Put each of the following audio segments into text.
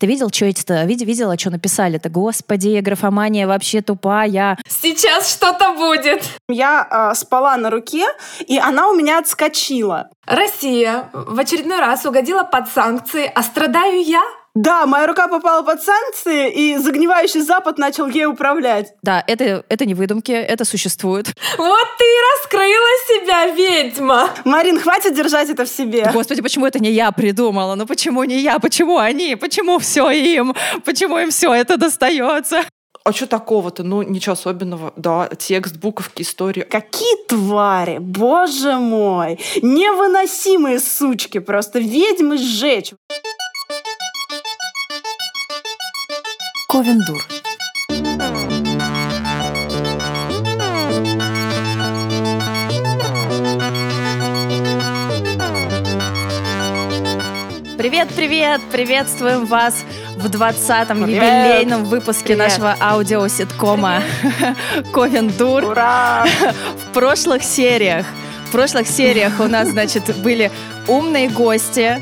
Ты видел, что эти-то, видел, видела, что написали-то? Господи, графомания вообще тупая. Сейчас что-то будет. Я э, спала на руке, и она у меня отскочила. Россия в очередной раз угодила под санкции, а страдаю я? Да, моя рука попала под санкции, и загнивающий Запад начал ей управлять. Да, это, это не выдумки, это существует. Вот ты и раскрыла себя, ведьма! Марин, хватит держать это в себе. Господи, почему это не я придумала? Ну почему не я? Почему они? Почему все им? Почему им все это достается? А что такого-то? Ну, ничего особенного. Да, текст, буковки, история. Какие твари! Боже мой! Невыносимые сучки! Просто ведьмы сжечь! Ковендур. Привет, привет! Приветствуем вас в 20-м юбилейном выпуске Привет. нашего аудиоситкома Ковендур. Ура! В прошлых сериях, в прошлых сериях у нас, значит, были умные гости,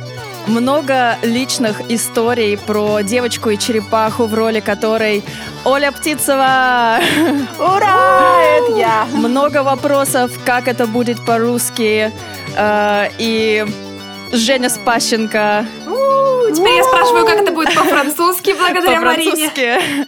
много личных историй про девочку и черепаху, в роли которой Оля Птицева. Ура! Это я! Много вопросов, как это будет по-русски. Э, И Женя Спащенко Теперь я спрашиваю, как это будет по-французски, благодаря Марине. по-французски.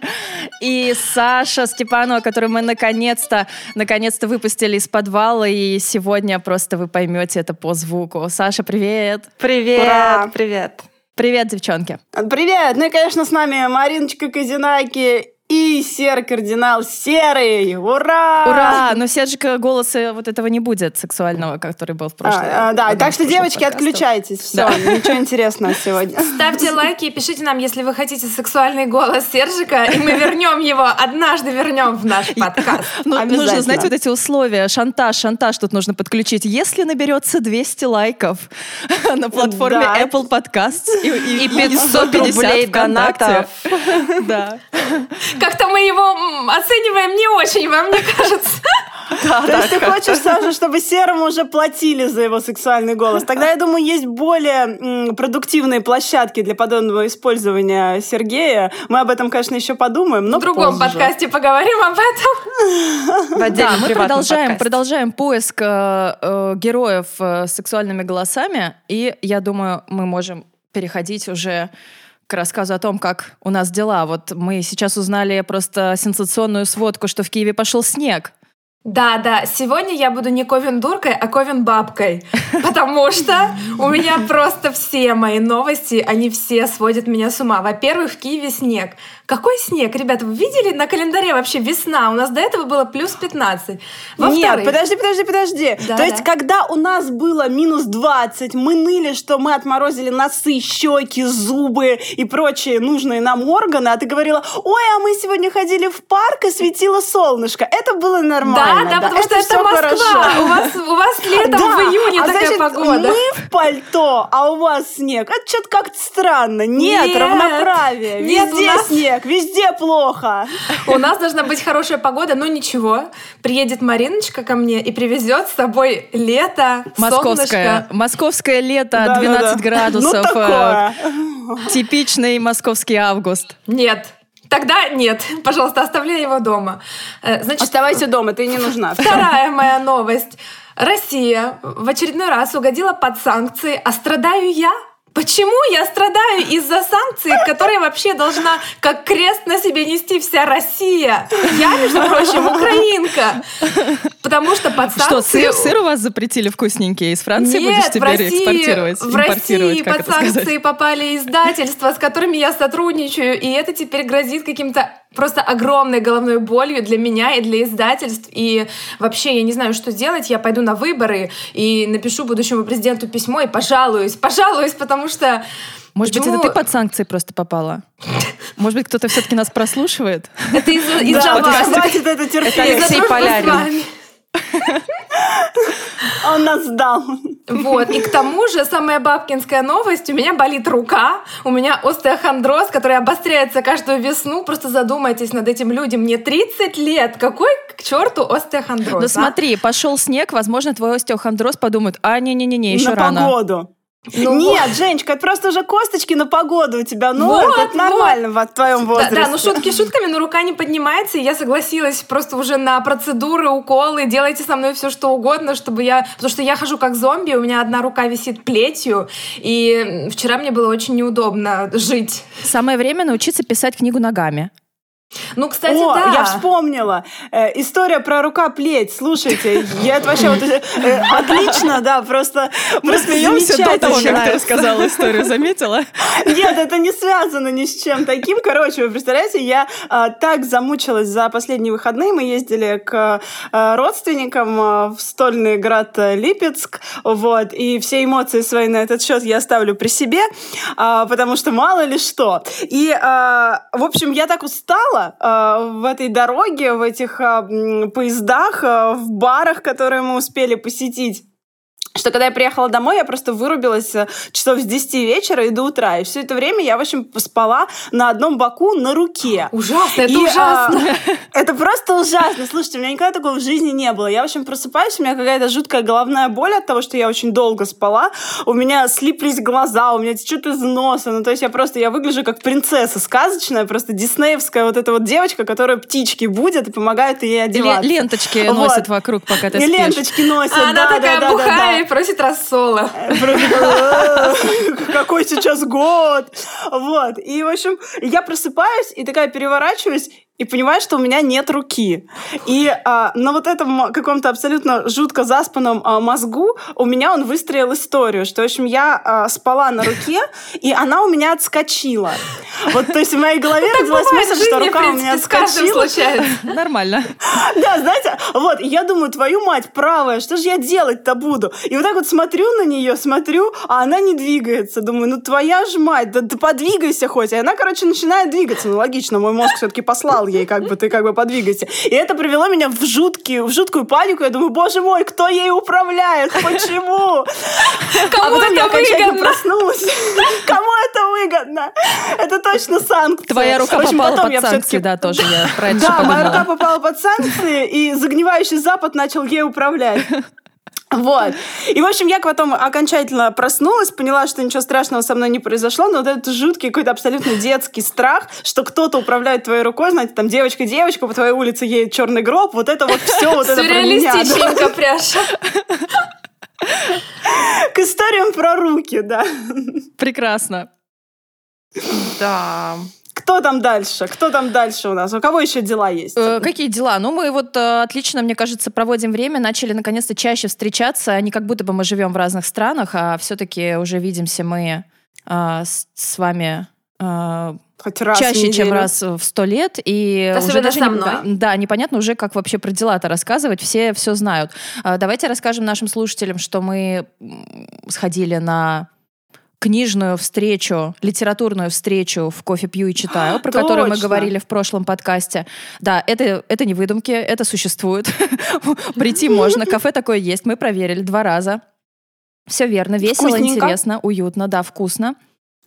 И Саша Степанова, которую мы наконец-то, наконец-то выпустили из подвала, и сегодня просто вы поймете это по звуку. Саша, привет! Привет, Ура! привет. Привет, девчонки! Привет! Ну и, конечно, с нами Мариночка Казинаки и Сер-кардинал Серый! Ура! Ура! Но Сержика голоса вот этого не будет сексуального, который был в прошлом. А, а, да, так что, девочки, отключайтесь. Все, Да. ничего интересного сегодня. Ставьте лайки и пишите нам, если вы хотите сексуальный голос Сержика, и мы вернем его, однажды вернем в наш подкаст. Ну, нужно, знаете, вот эти условия, шантаж, шантаж тут нужно подключить. Если наберется 200 лайков на платформе Да. Apple Podcasts и, И 500 рублей донатов. Да. Как-то мы его оцениваем не очень, вам не кажется? То есть ты хочешь, Саша, чтобы Серому уже платили за его сексуальный голос? Тогда, я думаю, есть более м, продуктивные площадки для подобного использования Сергея. Мы об этом, конечно, еще подумаем, но В другом позже. подкасте поговорим об этом. Да, мы продолжаем, подкасте. продолжаем поиск э, э, героев э, с сексуальными голосами, и я думаю, мы можем переходить уже к рассказу о том, как у нас дела. Вот мы сейчас узнали просто сенсационную сводку, что в Киеве пошел снег. Да, да, сегодня я буду не ковен-дуркой, а ковен-бабкой, потому что у меня просто все мои новости, они все сводят меня с ума. Во-первых, в Киеве снег. Какой снег? Ребята, вы видели на календаре вообще весна? У нас до этого было плюс 15. Нет, Во-вторых, подожди, подожди, подожди. Да, То есть, да. когда у нас было минус 20, мы ныли, что мы отморозили носы, щеки, зубы и прочие нужные нам органы, а ты говорила, ой, а мы сегодня ходили в парк и светило солнышко. Это было да, нормально. да, потому что это Москва. хорошо. У вас, у вас летом Да, в июне а такая значит, погода. мы в пальто, а у вас снег. Это что-то как-то странно. Нет, Нет, равноправие. нет, у Везде нас- снег, везде плохо. У нас должна быть хорошая погода, но ничего. Приедет Мариночка ко мне и привезет с собой лето, Московское, солнышко. московское лето, Да-да-да. 12 градусов. Ну, э, такое. Типичный московский август. Нет. Тогда нет. Пожалуйста, оставляй его дома. Э, Значит, Оставайся дома, ты не нужна. Вторая моя новость. Россия в очередной раз угодила под санкции, а страдаю я? Почему я страдаю из-за санкций, которые вообще должна как крест на себе нести вся Россия? Я, между прочим, украинка. Потому что под санкции... Что, сыр, сыр у вас запретили вкусненький? Из Франции Нет, будешь в теперь России, экспортировать? в России под сказать? санкции попали издательства, с которыми я сотрудничаю, и это теперь грозит каким-то просто огромной головной болью для меня и для издательств. И вообще я не знаю, что делать. Я пойду на выборы и напишу будущему президенту письмо и пожалуюсь, пожалуюсь, потому что Может быть, Почему- это ты под санкции просто попала? Может быть, кто-то все-таки нас прослушивает? это из-за вас. хватит это Это терпеть. Из-за Алексей Полярин. Он нас сдал. Вот. И к тому же самая бабкинская новость. У меня болит рука, у меня остеохондроз, который обостряется каждую весну. Просто задумайтесь над этим людям. Мне 30 лет. Какой к черту остеохондроз? Ну а? смотри, пошел снег, возможно, твой остеохондроз подумает, а, не-не-не, еще На рано. погоду. Ну, Нет, Женечка, это просто уже косточки на погоду у тебя ноют. Вот, это нормально в твоем Да, возрасте. да, ну шутки шутками, но рука не поднимается, и я согласилась просто уже на процедуры, уколы, делайте со мной все что угодно, чтобы я... Потому что я хожу как зомби, у меня одна рука висит плетью, и вчера мне было очень неудобно жить. Самое время научиться писать книгу ногами. Ну, кстати, О, да. я вспомнила. Э, история про рука-плеть. Слушайте, я это вообще вот, э, э, отлично, да, просто, просто замечательно. рассказала историю, заметила? Нет, это не связано ни с чем таким. Короче, вы представляете, я а, так замучилась за последние выходные. Мы ездили к а, родственникам а, в стольный град а, Липецк, вот, и все эмоции свои на этот счет я оставлю при себе, а, потому что мало ли что. И, а, в общем, я так устала а, в этой дороге, в этих м, поездах, а, в барах, которые мы успели посетить что когда я приехала домой, я просто вырубилась э, часов с 10 вечера и до утра. И все это время я, в общем, спала на одном боку на руке. Ужасно, это И, ужасно. а, это просто ужасно. Слушайте, у меня никогда такого в жизни не было. Я, в общем, просыпаюсь, у меня какая-то жуткая головная боль от того, что я очень долго спала. У меня слиплись глаза, у меня течет из носа. Ну, то есть я просто, я выгляжу как принцесса сказочная, просто диснеевская вот эта вот девочка, которая птички будет и помогает ей одеваться. Ленточки Вот. носят вокруг, пока ты И спишь. ленточки носят, А да, она такая да, да, да, да. И просит рассола. Просто, «Э, Какой сейчас год! Вот. И, в общем, я просыпаюсь и такая переворачиваюсь, и понимаю, что у меня нет руки. И а, на вот этом каком-то абсолютно жутко заспанном а, мозгу у меня он выстроил историю, что, в общем, я а, спала на руке, и она у меня отскочила. Вот, то есть в моей голове родилась Бывает в мысль, что жизни, рука у меня отскочила. Нормально. Да, знаете, вот, я думаю, твою мать правая, что же я делать-то буду? И вот так вот смотрю на нее, смотрю, а она не двигается. Думаю, ну твоя ж мать, да ты подвигайся хоть. И она, короче, начинает двигаться. Ну, логично, мой мозг все-таки послал ей, как бы, ты как бы подвигайся. И это привело меня в, жуткий, в жуткую панику. Я думаю, боже мой, кто ей управляет? Почему? Кому а потом я это окончательно выгодно? проснулась. Кому это выгодно? Это точно санкции. Твоя рука общем, попала потом под я санкции, да, тоже я про это да, моя рука попала под санкции, и загнивающий Запад начал ей управлять. Вот. И, в общем, я потом окончательно проснулась, поняла, что ничего страшного со мной не произошло, но вот этот жуткий какой-то абсолютно детский страх, что кто-то управляет твоей рукой, знаете, там девочка-девочка, по твоей улице едет черный гроб, вот это вот все, вот это про меня. Сюрреалистичненько, пряша. К историям про руки, да. Прекрасно. Да. Кто там дальше? Кто там дальше у нас? У кого еще дела есть? Э, Какие дела? Ну, мы вот э, отлично, мне кажется, проводим время, начали наконец-то чаще встречаться, не как будто бы мы живем в разных странах, а все-таки уже видимся мы э, с, с вами э, Хоть раз в чаще, чем неделю. раз в сто лет. И Особенно уже даже со не- мной. да, непонятно уже, как вообще про дела-то рассказывать. Все все знают. А, Давайте расскажем нашим слушателям, что мы сходили на книжную встречу, литературную встречу в «Кофе пью и читаю», про которую мы Точно. говорили в прошлом подкасте. Да, это, это не выдумки, это существует. Прийти можно, кафе такое есть, мы проверили два раза. Все верно, весело, Вкусненько. интересно, уютно, да, вкусно.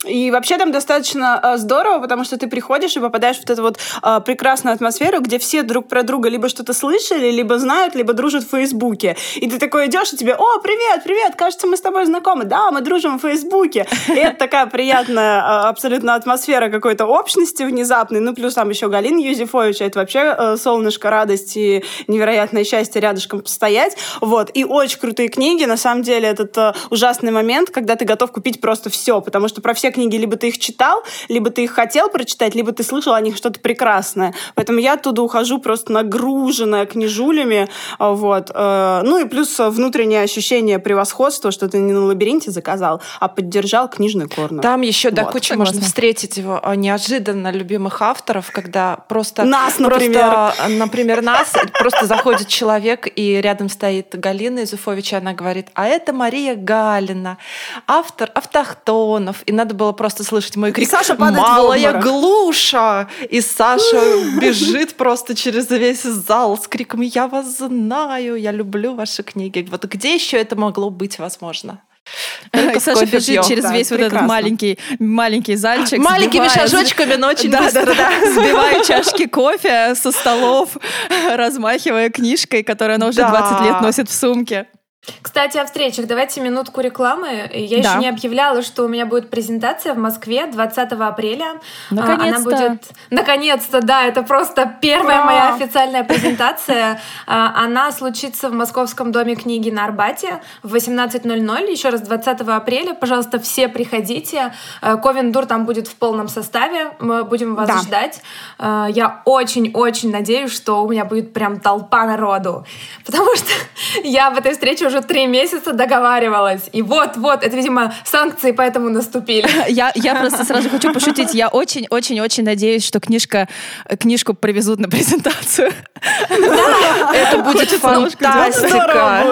И вообще там достаточно э, здорово, потому что ты приходишь и попадаешь в вот эту вот э, прекрасную атмосферу, где все друг про друга либо что-то слышали, либо знают, либо дружат в Фейсбуке. И ты такой идешь, и тебе, о, привет, привет, кажется, мы с тобой знакомы. Да, мы дружим в Фейсбуке. И это такая приятная э, абсолютно атмосфера какой-то общности внезапной. Ну, плюс там еще Галина Юзефович, это вообще солнышко, радость и невероятное счастье рядышком постоять. Вот. И очень крутые книги. На самом деле, этот ужасный момент, когда ты готов купить просто все, потому что про все книги либо ты их читал, либо ты их хотел прочитать, либо ты слышал о них что-то прекрасное. Поэтому я оттуда ухожу просто нагруженная книжулями. а, Вот. Э, Ну и плюс внутреннее ощущение превосходства, что ты не на лабиринте заказал, а поддержал книжный корнер. Там еще до Вот, кучи согласна. можно встретить его а, неожиданно любимых авторов, когда просто... Нас, просто, например. а, например, нас, просто заходит человек, и рядом стоит Галина Изуфович, и она говорит, а это Мария Галина, автор автохтонов. И надо было просто слышать мой крик Саша падает «Малая обморок». глуша!» И Саша бежит просто через весь зал с криком «Я вас знаю, я люблю ваши книги». Вот где еще это могло быть возможно? Только И Саша бежит пьём. через Да, весь вот этот прекрасно. маленький, маленький зальчик. Маленькими сбивая- шажочками, но очень да, быстро, да. да, сбивая чашки кофе со столов, размахивая книжкой, которую она уже Да. 20 лет носит в сумке. Кстати, о встречах. Давайте минутку рекламы. Я да. еще не объявляла, что у меня будет презентация в Москве 20 апреля. Наконец-то. Она будет... Наконец-то, да. Это просто первая Ура! моя официальная презентация. А, она случится в Московском доме книги на Арбате в 18.00. Еще раз, 20 апреля. Пожалуйста, все приходите. А, Ковендур там будет в полном составе. Мы будем вас да. ждать. А, я очень-очень надеюсь, что у меня будет прям толпа народу. Потому что я в этой встрече уже три месяца договаривалась. И вот-вот, это, видимо, санкции поэтому наступили. Я, я просто сразу хочу пошутить. Я очень-очень-очень надеюсь, что книжка, книжку привезут на презентацию. Это будет фантастика.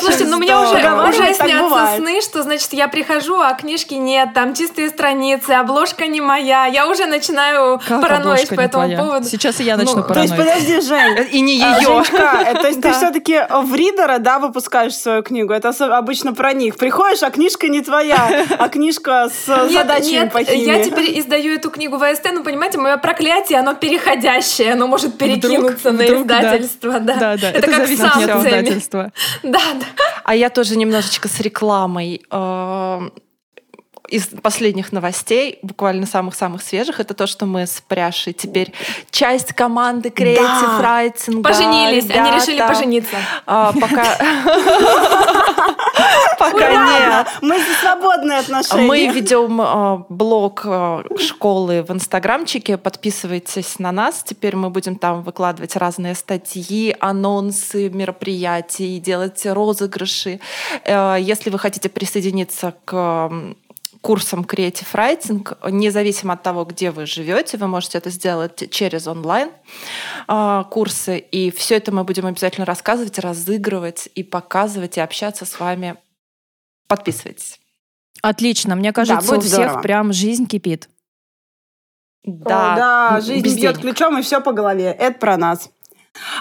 Слушайте, ну меня уже, уже снятся сны, что, значит, я прихожу, а книжки нет, там чистые страницы, обложка не моя. Я уже начинаю параноить по этому поводу. Сейчас и я начну параноить. То есть, подожди, Жень. И не ее. А, то есть ты все-таки в ридера, да, выпускаешь свою книгу? Это обычно про них. Приходишь, а книжка не твоя, а книжка с задачами по химии. я теперь издаю эту книгу в АСТ, ну, понимаете, мое проклятие, оно переходящее, оно может перекинуться на издательство. Да, да, да. Это, как санкциями. Да, да. А я тоже немножечко с рекламой эм, из последних новостей, буквально самых-самых свежих, это то, что мы с Пряшей теперь часть команды Creative да. Writing. Поженились, ребята. они решили пожениться. А, пока... Пока нет. Мы за свободные отношения. Мы ведем а, блог а, школы в инстаграмчике. Подписывайтесь на нас. Теперь мы будем там выкладывать разные статьи, анонсы мероприятий, делать розыгрыши. Э, если вы хотите присоединиться к курсом Creative Writing, независимо от того, где вы живете, вы можете это сделать через онлайн а, курсы, и все это мы будем обязательно рассказывать, разыгрывать и показывать, и общаться с вами. Подписывайтесь. Отлично, мне кажется, да, у всех здорово. прям жизнь кипит. Да, О, да жизнь бьет ключом и все по голове. Это про нас.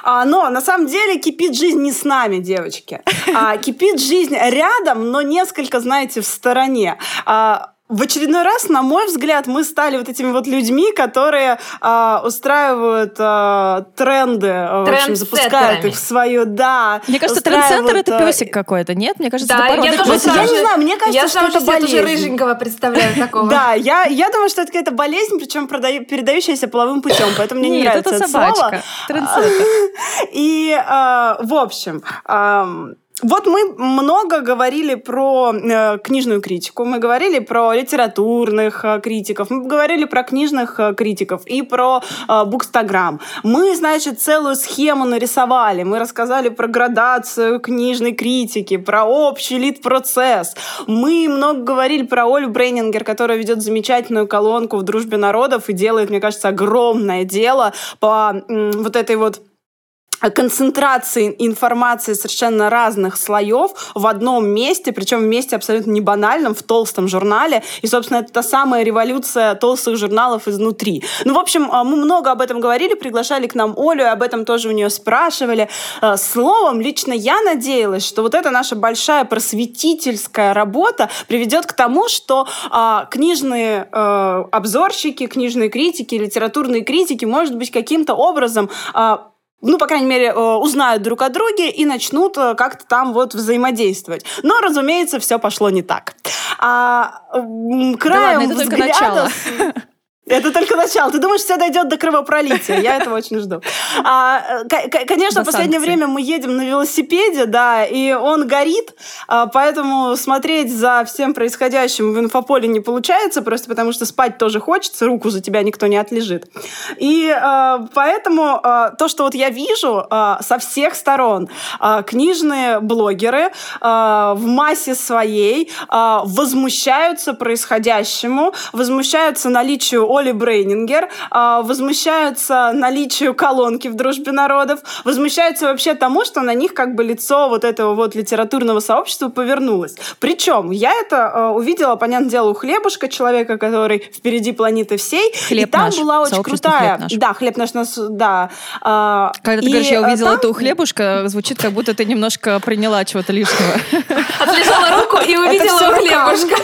А, но на самом деле кипит жизнь не с нами, девочки. А, кипит жизнь рядом, но несколько, знаете, в стороне. А, в очередной раз, на мой взгляд, мы стали вот этими вот людьми, которые э, устраивают э, тренды, в общем, запускают их в свою, да. Мне кажется, трендцентр это песик какой-то, нет? Мне кажется, да, это я, тоже песик. я не знаю, мне кажется, я что это болезнь. Я уже рыженького представляю такого. Да, я, я думаю, что это какая-то болезнь, причем передающаяся половым путем, поэтому мне не нравится это собачка, трендцентр. И, в общем, вот мы много говорили про э, книжную критику, мы говорили про литературных э, критиков, мы говорили про книжных э, критиков и про э, Букстаграм. Мы, значит, целую схему нарисовали, мы рассказали про градацию книжной критики, про общий лид-процесс. Мы много говорили про Олю Брейнингер, которая ведет замечательную колонку в «Дружбе народов» и делает, мне кажется, огромное дело по э, вот этой вот концентрации информации совершенно разных слоев в одном месте, причем в месте абсолютно не банальном, в толстом журнале. И, собственно, это та самая революция толстых журналов изнутри. Ну, в общем, а, мы много об этом говорили, приглашали к нам Олю, и об этом тоже у нее спрашивали. А, словом, лично я надеялась, что вот эта наша большая просветительская работа приведет к тому, что а, книжные обзорщики, книжные критики, литературные критики, может быть, каким-то образом ну, по крайней мере, э, узнают друг о друге и начнут э, как-то там вот взаимодействовать. Но, разумеется, все пошло не так. А, краем да ладно, это взгляда... только начало. Это только начало. Ты думаешь, все дойдет до кровопролития? Я этого очень жду. А, конечно, в последнее время мы едем на велосипеде, да, и он горит, а, поэтому смотреть за всем происходящим в инфополе не получается, просто потому что спать тоже хочется, руку за тебя никто не отлежит. И а, поэтому а, то, что вот я вижу со всех сторон, книжные блогеры в массе своей возмущаются происходящему, возмущаются наличию Оли Брейнингер, а, возмущаются наличию колонки в «Дружбе народов», возмущаются вообще тому, что на них как бы лицо вот этого вот литературного сообщества повернулось. Причем я это а, увидела, понятное дело, у Хлебушка, человека, который впереди планеты всей, хлеб и там наш. была очень крутая... Хлеб наш. Да, хлеб наш, нас, да. А, Когда ты и говоришь, я увидела там... это у Хлебушка, звучит, как будто ты немножко приняла чего-то лишнего. Отлежала руку и увидела у Хлебушка.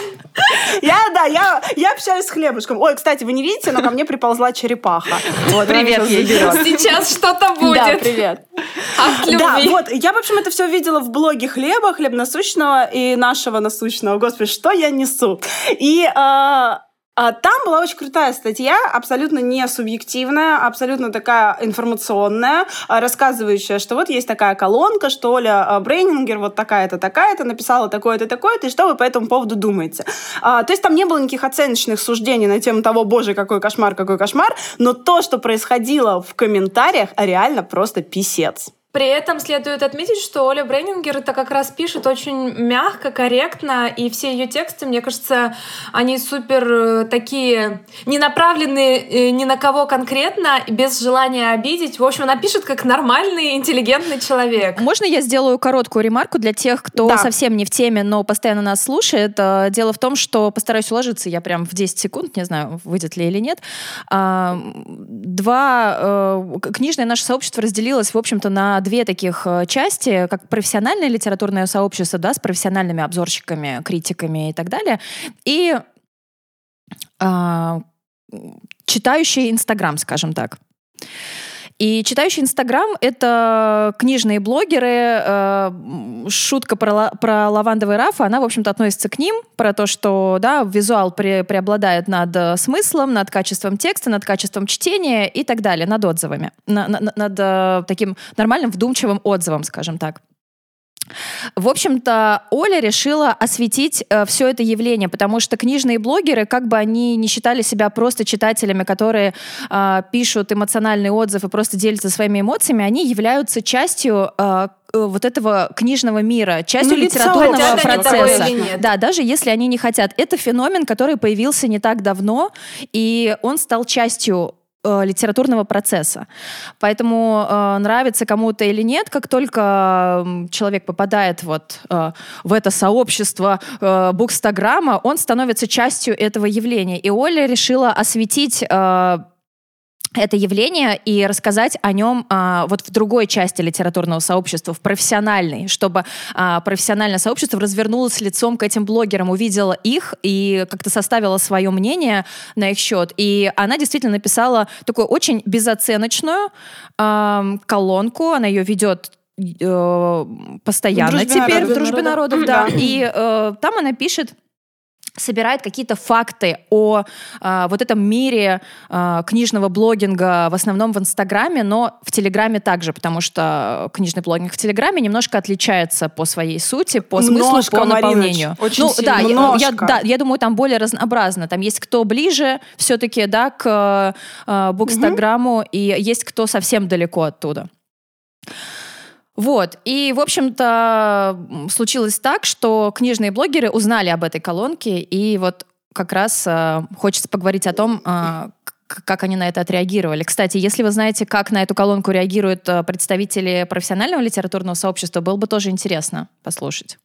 Я, да, я, я общаюсь с хлебушком. Ой, кстати, вы не видите, но ко мне приползла черепаха. Вот, привет ей Сейчас что-то будет. Да, привет. Да, вот, я, в общем, это все видела в блоге Хлеба, Хлеб насущного и нашего насущного. Господи, что я несу? И а там была очень крутая статья, абсолютно не субъективная, абсолютно такая информационная, а, рассказывающая, что вот есть такая колонка, что Оля а, Брейнингер вот такая-то, такая-то написала такое-то, такое-то, и что вы по этому поводу думаете. А, то есть там не было никаких оценочных суждений на тему того, боже, какой кошмар, какой кошмар, но то, что происходило в комментариях, реально просто писец. При этом следует отметить, что Оля Брейнингер это как раз пишет очень мягко, корректно, и все ее тексты, мне кажется, они супер э, такие, не направлены э, ни на кого конкретно, без желания обидеть. В общем, она пишет как нормальный, интеллигентный человек. Можно я сделаю короткую ремарку для тех, кто да. совсем не в теме, но постоянно нас слушает? Э, дело в том, что постараюсь уложиться, я прям в 10 секунд, не знаю, выйдет ли или нет. Два... Книжное наше сообщество разделилось, в общем-то, на две таких э, части, как профессиональное литературное сообщество, да, с профессиональными обзорщиками, критиками и так далее, и э, читающие Инстаграм, скажем так. И читающий Инстаграм — это книжные блогеры. Э, шутка про, про лавандовый раф, она, в общем-то, относится к ним, про то, что да, визуал пре, преобладает над э, смыслом, над качеством текста, над качеством чтения и так далее, над отзывами, на, на, над э, таким нормальным вдумчивым отзывом, скажем так. В общем-то, Оля решила осветить э, все это явление, потому что книжные блогеры, как бы они не считали себя просто читателями, которые э, пишут эмоциональный отзыв и просто делятся своими эмоциями, они являются частью э, э вот этого книжного мира, частью ну, литературного лицо, процесса. Да, даже если они не хотят. Это феномен, который появился не так давно, и он стал частью э, литературного процесса. Поэтому э, нравится кому-то или нет, как только человек попадает вот э, в это сообщество э, букстаграмма, он становится частью этого явления. И Оля решила осветить э, это явление и рассказать о нем а, вот в другой части литературного сообщества, в профессиональной, чтобы а, профессиональное сообщество развернулось лицом к этим блогерам, увидело их и как-то составило свое мнение на их счет. И она действительно написала такую очень безоценочную а, колонку, она ее ведет э, постоянно в теперь народов, в дружбе народов, да. И э, там она пишет собирает какие-то факты о э, вот этом мире э, книжного блогинга, в основном в Инстаграме, но в Телеграме также, потому что книжный блогинг в Телеграме немножко отличается по своей сути, по смыслу, немножко, по наполнению. Мариночка, очень ну, сильно. да, я, я, да, я думаю, там более разнообразно. Там есть кто ближе все-таки, да, к э, Букстаграмму, угу. и есть кто совсем далеко оттуда. Вот. И, в общем-то, случилось так, что книжные блогеры узнали об этой колонке, и вот как раз э, хочется поговорить о том, э, как они на это отреагировали. Кстати, если вы знаете, как на эту колонку реагируют э, представители профессионального литературного сообщества, было бы тоже интересно послушать.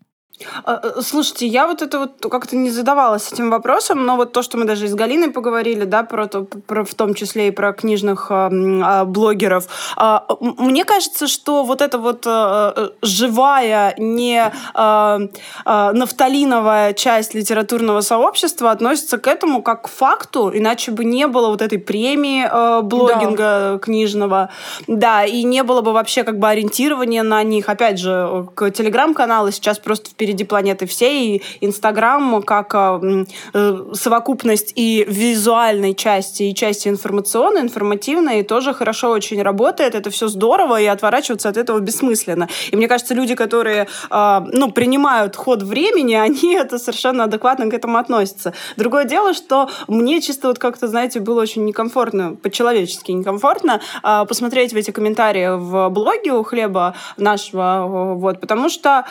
А, э, слушайте, я вот это вот как-то не задавалась этим вопросом, но вот то, что мы даже с Галиной поговорили, да, про, то, про в том числе и про книжных э, блогеров, э, мне кажется, что вот эта вот э, живая, не э, э, нафталиновая часть литературного сообщества относится к этому как к факту, иначе бы не было вот этой премии э, блогинга да. книжного, да, и не было бы вообще как бы ориентирования на них. Опять же, к телеграм-каналы сейчас просто впереди впереди планеты всей. И Инстаграм как э, э, совокупность и визуальной части, и части информационной, информативной, тоже хорошо очень работает. Это все здорово, и отворачиваться от этого бессмысленно. И мне кажется, люди, которые э, ну, принимают ход времени, они это совершенно адекватно к этому относятся. Другое дело, что мне чисто вот как-то, знаете, было очень некомфортно, по-человечески некомфортно посмотреть в эти комментарии в блоге у Хлеба нашего, вот, потому что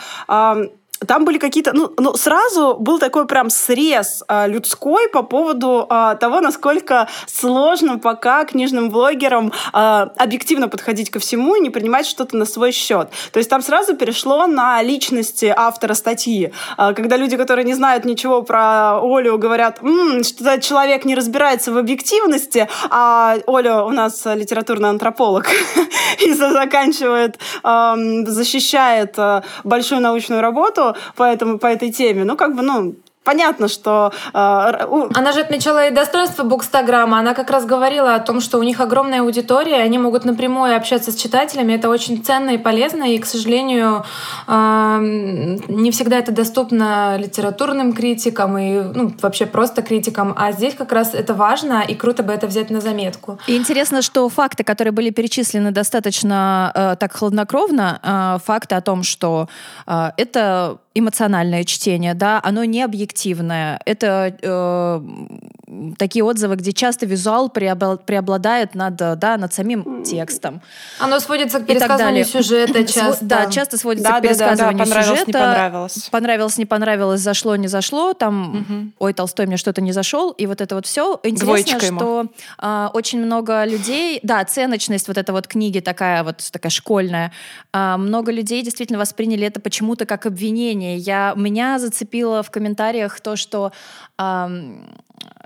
там были какие-то, ну, ну, сразу был такой прям срез а, людской по поводу а, того, насколько сложно пока книжным блогерам а, объективно подходить ко всему и не принимать что-то на свой счет. То есть там сразу перешло на личности автора статьи. А, когда люди, которые не знают ничего про Олю, говорят, М, что человек не разбирается в объективности, а Оля у нас литературный антрополог и заканчивает, защищает большую научную работу, по, этому, по этой теме. Ну, как бы, ну, понятно, что... Э, у... Она же отмечала и достоинство Букстаграма. Она как раз говорила о том, что у них огромная аудитория, они могут напрямую общаться с читателями. Это очень ценно и полезно, и, к сожалению, э, не всегда это доступно литературным критикам и ну, вообще просто критикам. А здесь как раз это важно, и круто бы это взять на заметку. И интересно, что факты, которые были перечислены достаточно э, так хладнокровно, э, факты о том, что э, это эмоциональное чтение, да, оно не объективное. Это э, такие отзывы, где часто визуал преобладает над, да, над самим текстом. Оно сводится к пересказыванию сюжета часто. Да, часто сводится да, к пересказыванию да, да, понравилось, сюжета. Не понравилось. Понравилось, не понравилось, зашло, не зашло. Там, угу. ой, Толстой мне что-то не зашел. И вот это вот все. Интересно, Двоечка что э, очень много людей, да, оценочность вот этой вот книги такая вот такая школьная. Э, много людей действительно восприняли это почему-то как обвинение. Я, меня зацепило в комментариях то, что э,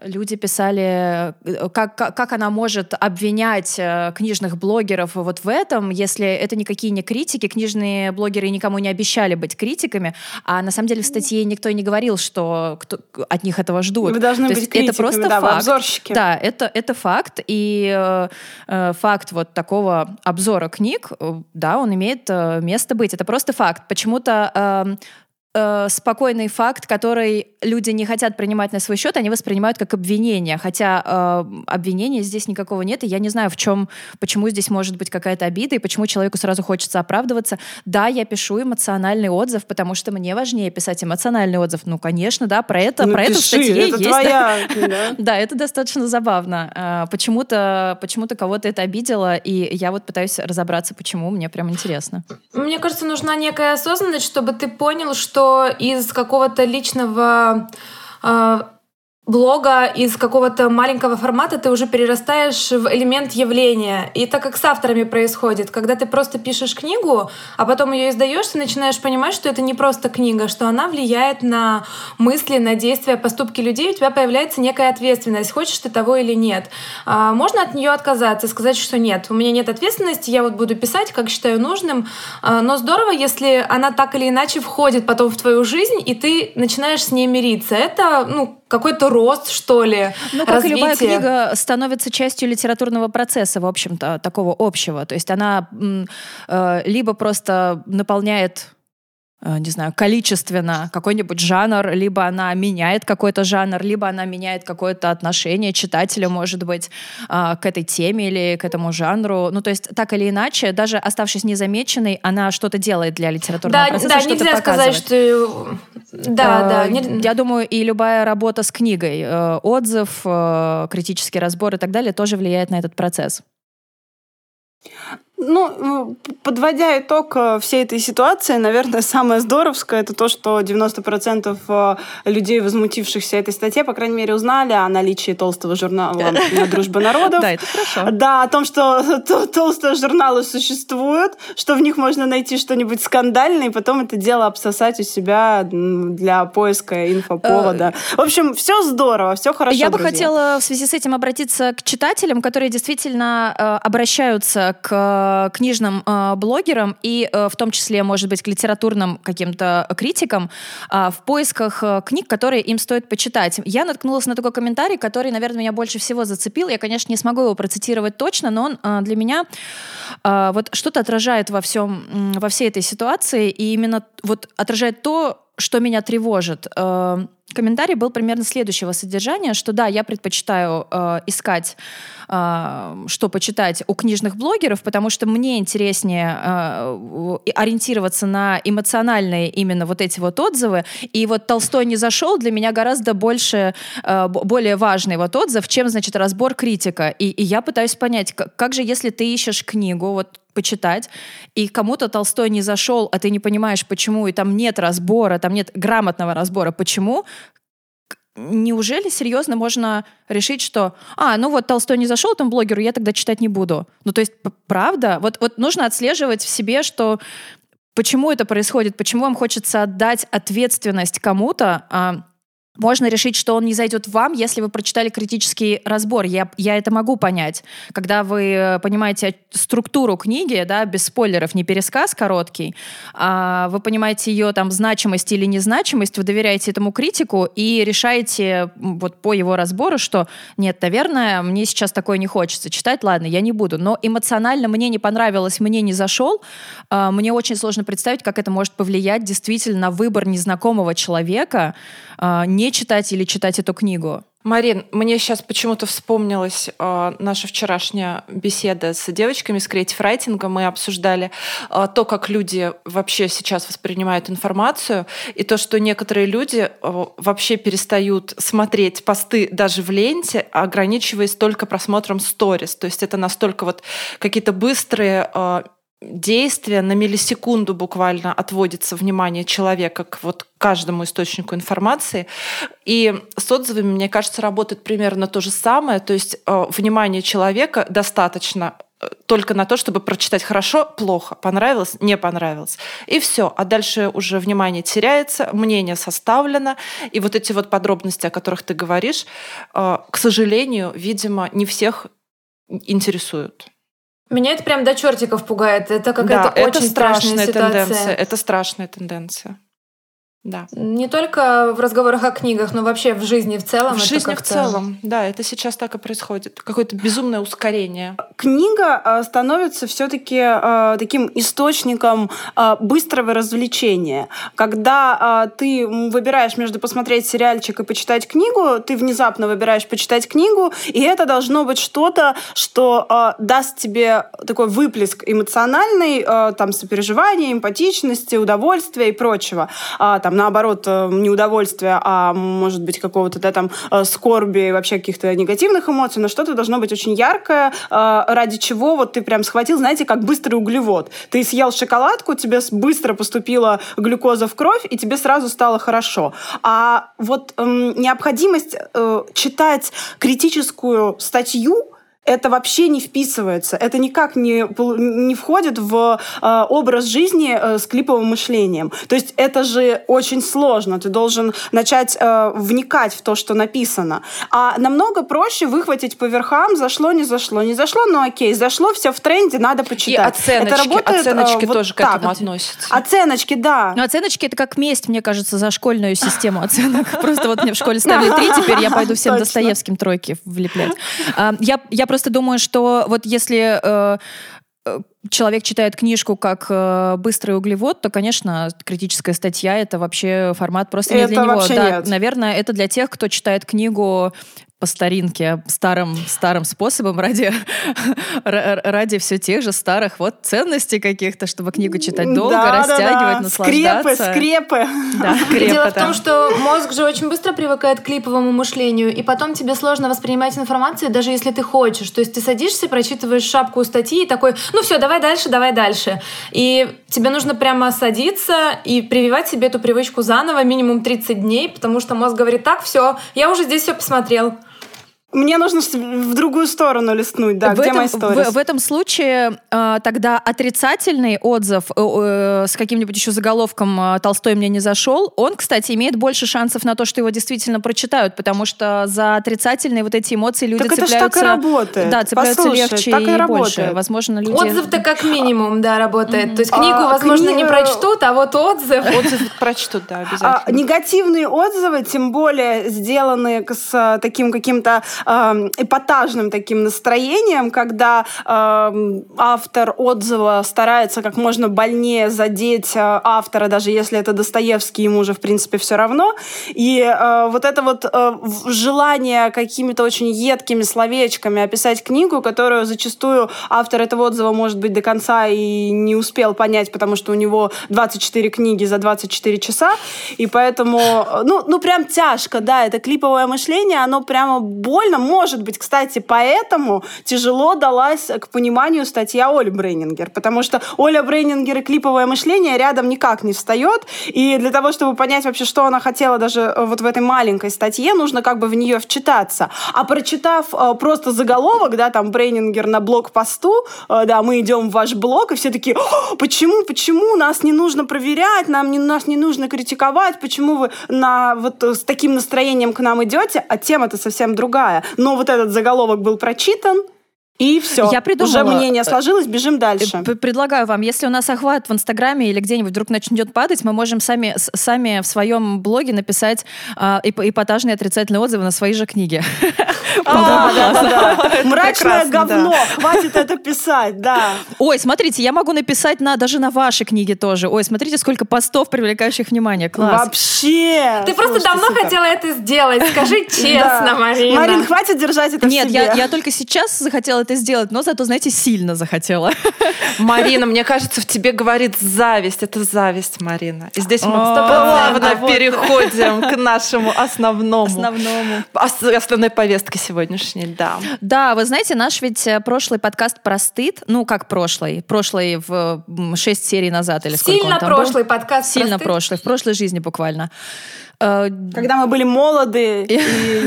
люди писали, э, как, как, как она может обвинять э, книжных блогеров вот в этом, если это никакие не критики, книжные блогеры никому не обещали быть критиками, а на самом деле в статье никто не говорил, что кто, от них этого ждут. Вы должны То быть это просто да, факт. обзорщики. Да, это, это факт, и э, э, факт вот такого обзора книг, да, он имеет э, место быть. Это просто факт. Почему-то э, э, спокойный факт, который люди не хотят принимать на свой счет, они воспринимают как обвинение. Хотя э, обвинения здесь никакого нет, и я не знаю, в чем, почему здесь может быть какая-то обида, и почему человеку сразу хочется оправдываться. Да, я пишу эмоциональный отзыв, потому что мне важнее писать эмоциональный отзыв. Ну, конечно, да, про это, ну, про пиши, эту статье это есть. Твоя, да? да, это достаточно забавно. Э, почему-то почему кого-то это обидело, и я вот пытаюсь разобраться, почему. Мне прям интересно. Мне кажется, нужна некая осознанность, чтобы ты понял, что из какого-то личного э, блога из какого-то маленького формата ты уже перерастаешь в элемент явления. И так как с авторами происходит, когда ты просто пишешь книгу, а потом ее издаешь, ты начинаешь понимать, что это не просто книга, что она влияет на мысли, на действия, поступки людей, у тебя появляется некая ответственность, хочешь ты того или нет. А, можно от нее отказаться, сказать, что нет, у меня нет ответственности, я вот буду писать, как считаю нужным, а, но здорово, если она так или иначе входит потом в твою жизнь, и ты начинаешь с ней мириться. Это, ну, какой-то рост, что ли, Ну, как развитие. и любая книга становится частью литературного процесса, в общем-то, такого общего. То есть она э, либо просто наполняет не знаю, количественно какой-нибудь жанр, либо она меняет какой-то жанр, либо она меняет какое-то отношение читателя, может быть, э, к этой теме или к этому жанру. Ну, то есть, так или иначе, даже оставшись незамеченной, она что-то делает для литературного да, процесса, да, что-то нельзя показывает. сказать, что... Да, э, да. Я думаю, и любая работа с книгой, отзыв, критический разбор и так далее тоже влияет на этот процесс. Ну, подводя итог э, всей этой ситуации, наверное, самое здоровское это то, что 90% э, людей, возмутившихся этой статье, по крайней мере, узнали о наличии толстого журнала «Дружба народов». Да, это хорошо. Да, о том, что толстые журналы существуют, что в них можно найти что-нибудь скандальное, и потом это дело обсосать у себя для поиска инфоповода. Э, в общем, все здорово, все хорошо, Я бы хотела в связи с этим обратиться к читателям, которые действительно обращаются к Э, книжным э, блогерам и э, в том числе, может быть, к литературным каким-то критикам в поисках книг, которые им стоит почитать. Я наткнулась на такой комментарий, который, наверное, меня больше всего зацепил. Я, конечно, не смогу его процитировать точно, но он для меня вот что-то отражает во всем, во всей этой ситуации, и именно вот отражает то, что меня тревожит. Комментарий был примерно следующего содержания, что да, я предпочитаю э, искать, э, что почитать у книжных блогеров, потому что мне интереснее э, ориентироваться на эмоциональные именно вот эти вот отзывы. И вот Толстой не зашел для меня гораздо больше, э, более важный вот отзыв, чем, значит, разбор критика. И, и я пытаюсь понять, как, как же, если ты ищешь книгу, вот почитать, и кому-то Толстой не зашел, а ты не понимаешь, почему, и там нет разбора, там нет грамотного разбора, почему, неужели серьезно можно решить, что, а, ну вот Толстой не зашел там блогеру, я тогда читать не буду. Ну, то есть, правда, вот, вот нужно отслеживать в себе, что почему это происходит, почему вам хочется отдать ответственность кому-то, а, можно решить, что он не зайдет вам, если вы прочитали критический разбор. Я, я это могу понять. Когда вы э, понимаете структуру книги, да, без спойлеров, не пересказ короткий, а вы понимаете ее там значимость или незначимость, вы доверяете этому критику и решаете вот по его разбору, что нет, наверное, мне сейчас такое не хочется читать, ладно, я не буду. Но эмоционально мне не понравилось, мне не зашел, а, мне очень сложно представить, как это может повлиять действительно на выбор незнакомого человека, а, не читать или читать эту книгу? Марин, мне сейчас почему-то вспомнилась э, наша вчерашняя беседа с девочками с Writing. Мы обсуждали э, то, как люди вообще сейчас воспринимают информацию, и то, что некоторые люди э, вообще перестают смотреть посты даже в ленте, ограничиваясь только просмотром сторис. То есть это настолько вот какие-то быстрые э, действия на миллисекунду буквально отводится внимание человека к вот каждому источнику информации. И с отзывами, мне кажется, работает примерно то же самое. То есть э, внимание человека достаточно э, только на то, чтобы прочитать хорошо, плохо, понравилось, не понравилось. И все. А дальше уже внимание теряется, мнение составлено. И вот эти вот подробности, о которых ты говоришь, э, к сожалению, видимо, не всех интересуют. Меня это прям до чертиков пугает. Это какая-то да, очень это страшная ситуация. тенденция. Это страшная тенденция. Да. Не только в разговорах о книгах, но вообще в жизни в целом. В жизни в целом, да, это сейчас так и происходит. Какое-то безумное ускорение. Книга а, становится все-таки а, таким источником а, быстрого развлечения. Когда ты выбираешь между посмотреть сериальчик и почитать книгу, ты внезапно выбираешь почитать книгу, и это должно быть что-то, что даст тебе такой выплеск эмоциональный, там, сопереживания, эмпатичности, удовольствия и прочего. Там, наоборот, э, не удовольствия, а может быть какого-то да, там э, скорби, вообще каких-то негативных эмоций, но что-то должно быть очень яркое, э, ради чего вот ты прям схватил, знаете, как быстрый углевод. Ты съел шоколадку, тебе быстро поступила глюкоза в кровь, и тебе сразу стало хорошо. А вот эм, необходимость э, читать критическую статью, это вообще не вписывается, это никак не, не входит в э, образ жизни э, с клиповым мышлением. То есть это же очень сложно, ты должен начать э, вникать в то, что написано. А намного проще выхватить по верхам, зашло, не зашло, не зашло, ну окей, зашло, все в тренде, надо почитать. И оценочки, это работает, оценочки э, вот тоже так. к этому относятся. Оценочки, да. Но оценочки это как месть, мне кажется, за школьную систему оценок. Просто вот мне в школе ставили три, теперь я пойду всем Достоевским тройки влеплять. А, я, я просто думаю, что вот если э, э, человек читает книжку как э, быстрый углевод, то, конечно, критическая статья это вообще формат просто не это для него. Да, нет. наверное, это для тех, кто читает книгу по старинке, старым, старым способом, ради, ради все тех же старых вот ценностей каких-то, чтобы книгу читать долго, да, растягивать, да, да. наслаждаться. Скрепы, скрепы. Да, скрепы Дело да. в том, что мозг же очень быстро привыкает к клиповому мышлению, и потом тебе сложно воспринимать информацию, даже если ты хочешь. То есть ты садишься, прочитываешь шапку статьи и такой, ну все, давай дальше, давай дальше. И тебе нужно прямо садиться и прививать себе эту привычку заново, минимум 30 дней, потому что мозг говорит, так, все, я уже здесь все посмотрел. Мне нужно в другую сторону листнуть, да, в где этом, мои В, в этом случае э, тогда отрицательный отзыв э, э, с каким-нибудь еще заголовком э, «Толстой мне не зашел», он, кстати, имеет больше шансов на то, что его действительно прочитают, потому что за отрицательные вот эти эмоции люди так цепляются... это так и работает. Да, цепляются Послушай, легче так и, и работает. больше. Возможно, люди... Отзыв-то как минимум, да, работает. Mm-hmm. То есть книгу, а, возможно, книга... не прочтут, а вот отзыв... Отзыв прочтут, да, обязательно. А, негативные отзывы, тем более сделанные с таким каким-то э, эпатажным таким настроением, когда э, автор отзыва старается как можно больнее задеть э, автора, даже если это Достоевский, ему уже, в принципе, все равно. И э, вот это вот э, желание какими-то очень едкими словечками описать книгу, которую зачастую автор этого отзыва, может быть, до конца и не успел понять, потому что у него 24 книги за 24 часа, и поэтому, э, ну, ну прям тяжко, да, это клиповое мышление, оно прямо больно, возможно, может быть, кстати, поэтому тяжело далась к пониманию статья Оли Брейнингер, потому что Оля Брейнингер и клиповое мышление рядом никак не встает, и для того, чтобы понять вообще, что она хотела даже э, вот в этой маленькой статье, нужно как бы в нее вчитаться. А прочитав э, просто заголовок, да, там Брейнингер на блог-посту, э, да, мы идем в ваш блог, и все такие, почему, почему нас не нужно проверять, нам не, нас не нужно критиковать, почему вы на, вот с таким настроением к нам идете, а тема-то совсем другая. Но вот этот заголовок был прочитан, и все. Я придумала. Уже мнение сложилось, бежим дальше. Предлагаю вам, если у нас охват в Инстаграме или где-нибудь вдруг начнет падать, мы можем сами, сами в своем блоге написать э, эпатажные отрицательные отзывы на свои же книги. А, Мрачное говно. Хватит это писать, да. Ой, смотрите, я могу написать на даже на ваши книги тоже. Ой, смотрите, сколько постов, привлекающих внимание. Класс. Вообще. Ты просто давно хотела это сделать. Скажи честно, Марина. Марин, хватит держать это. Нет, я только сейчас захотела это сделать, но зато, знаете, сильно захотела. Марина, мне кажется, в тебе говорит зависть. Это зависть, Марина. И здесь мы плавно переходим к нашему основному. Основному. Основной повестке сегодняшней, да. Да, вы знаете, наш ведь э, прошлый подкаст про стыд, ну, как прошлый, прошлый в шесть серий назад или сколько Сильно прошлый был? подкаст Сильно прошлый, в прошлой жизни буквально. Э, Когда мы были молоды и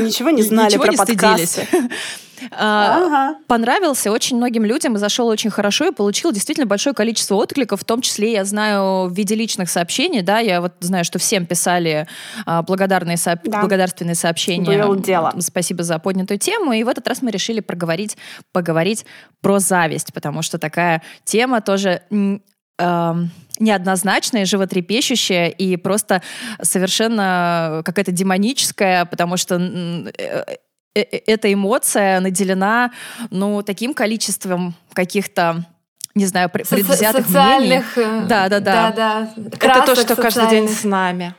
ничего не знали про подкасты. А, ага. Понравился очень многим людям и зашел очень хорошо и получил действительно большое количество откликов, в том числе я знаю в виде личных сообщений, да, я вот знаю, что всем писали а, благодарные со... да. благодарственные сообщения. Было дело. Спасибо за поднятую тему. И в этот раз мы решили проговорить, поговорить про зависть, потому что такая тема тоже э, неоднозначная, животрепещущая и просто совершенно какая-то демоническая, потому что э, Э, э, эта эмоция наделена, ну, таким количеством каких-то не знаю, предвзятых социальных, мнений. Да, да, да. да, да. Это то, что каждый день с нами.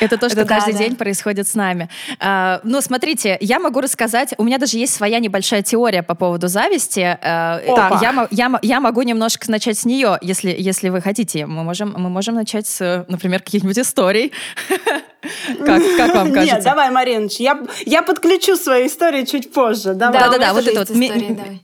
Это то, что это, каждый да, день да. происходит с нами. А, ну, смотрите, я могу рассказать, у меня даже есть своя небольшая теория по поводу зависти. А, я, я, я могу немножко начать с нее, если, если вы хотите. Мы можем, мы можем начать с, например, каких-нибудь историй. Как, как вам кажется? Нет, давай, Мариночка, я, я подключу свою историю чуть позже. Да-да-да, вот это вот.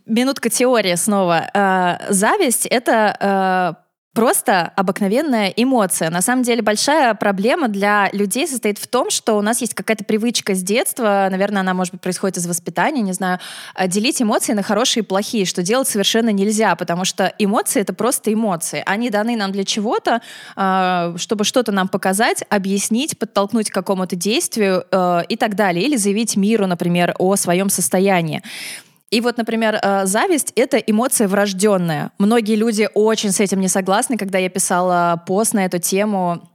Минутка теории снова. А, зависть — это просто обыкновенная эмоция. На самом деле большая проблема для людей состоит в том, что у нас есть какая-то привычка с детства, наверное, она, может быть, происходит из воспитания, не знаю, а, делить эмоции на хорошие и плохие, что делать совершенно нельзя, потому что эмоции — это просто эмоции. Они даны нам для чего-то, а, чтобы что-то нам показать, объяснить, подтолкнуть к какому-то действию э, и так далее, или заявить миру, например, о своем состоянии. И вот, например, э, зависть — это эмоция врожденная. Многие люди очень с этим не согласны. Когда я писала пост на эту тему,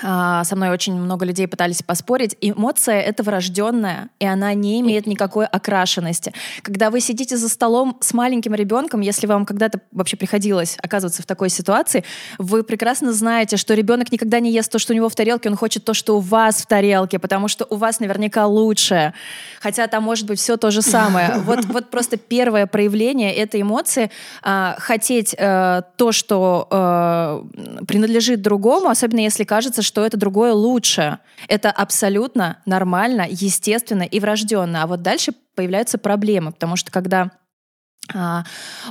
со мной очень много людей пытались поспорить. Эмоция — это врожденная, и она не имеет никакой окрашенности. Когда вы сидите за столом с маленьким ребенком, если вам когда-то вообще приходилось оказываться в такой ситуации, вы прекрасно знаете, что ребенок никогда не ест то, что у него в тарелке, он хочет то, что у вас в тарелке, потому что у вас наверняка лучше. Хотя там может быть все то же самое. Вот, вот просто первое проявление этой эмоции э, — хотеть э, то, что э, принадлежит другому, особенно если кажется, что это другое лучше. Это абсолютно нормально, естественно и врожденно. А вот дальше появляются проблемы, потому что когда а,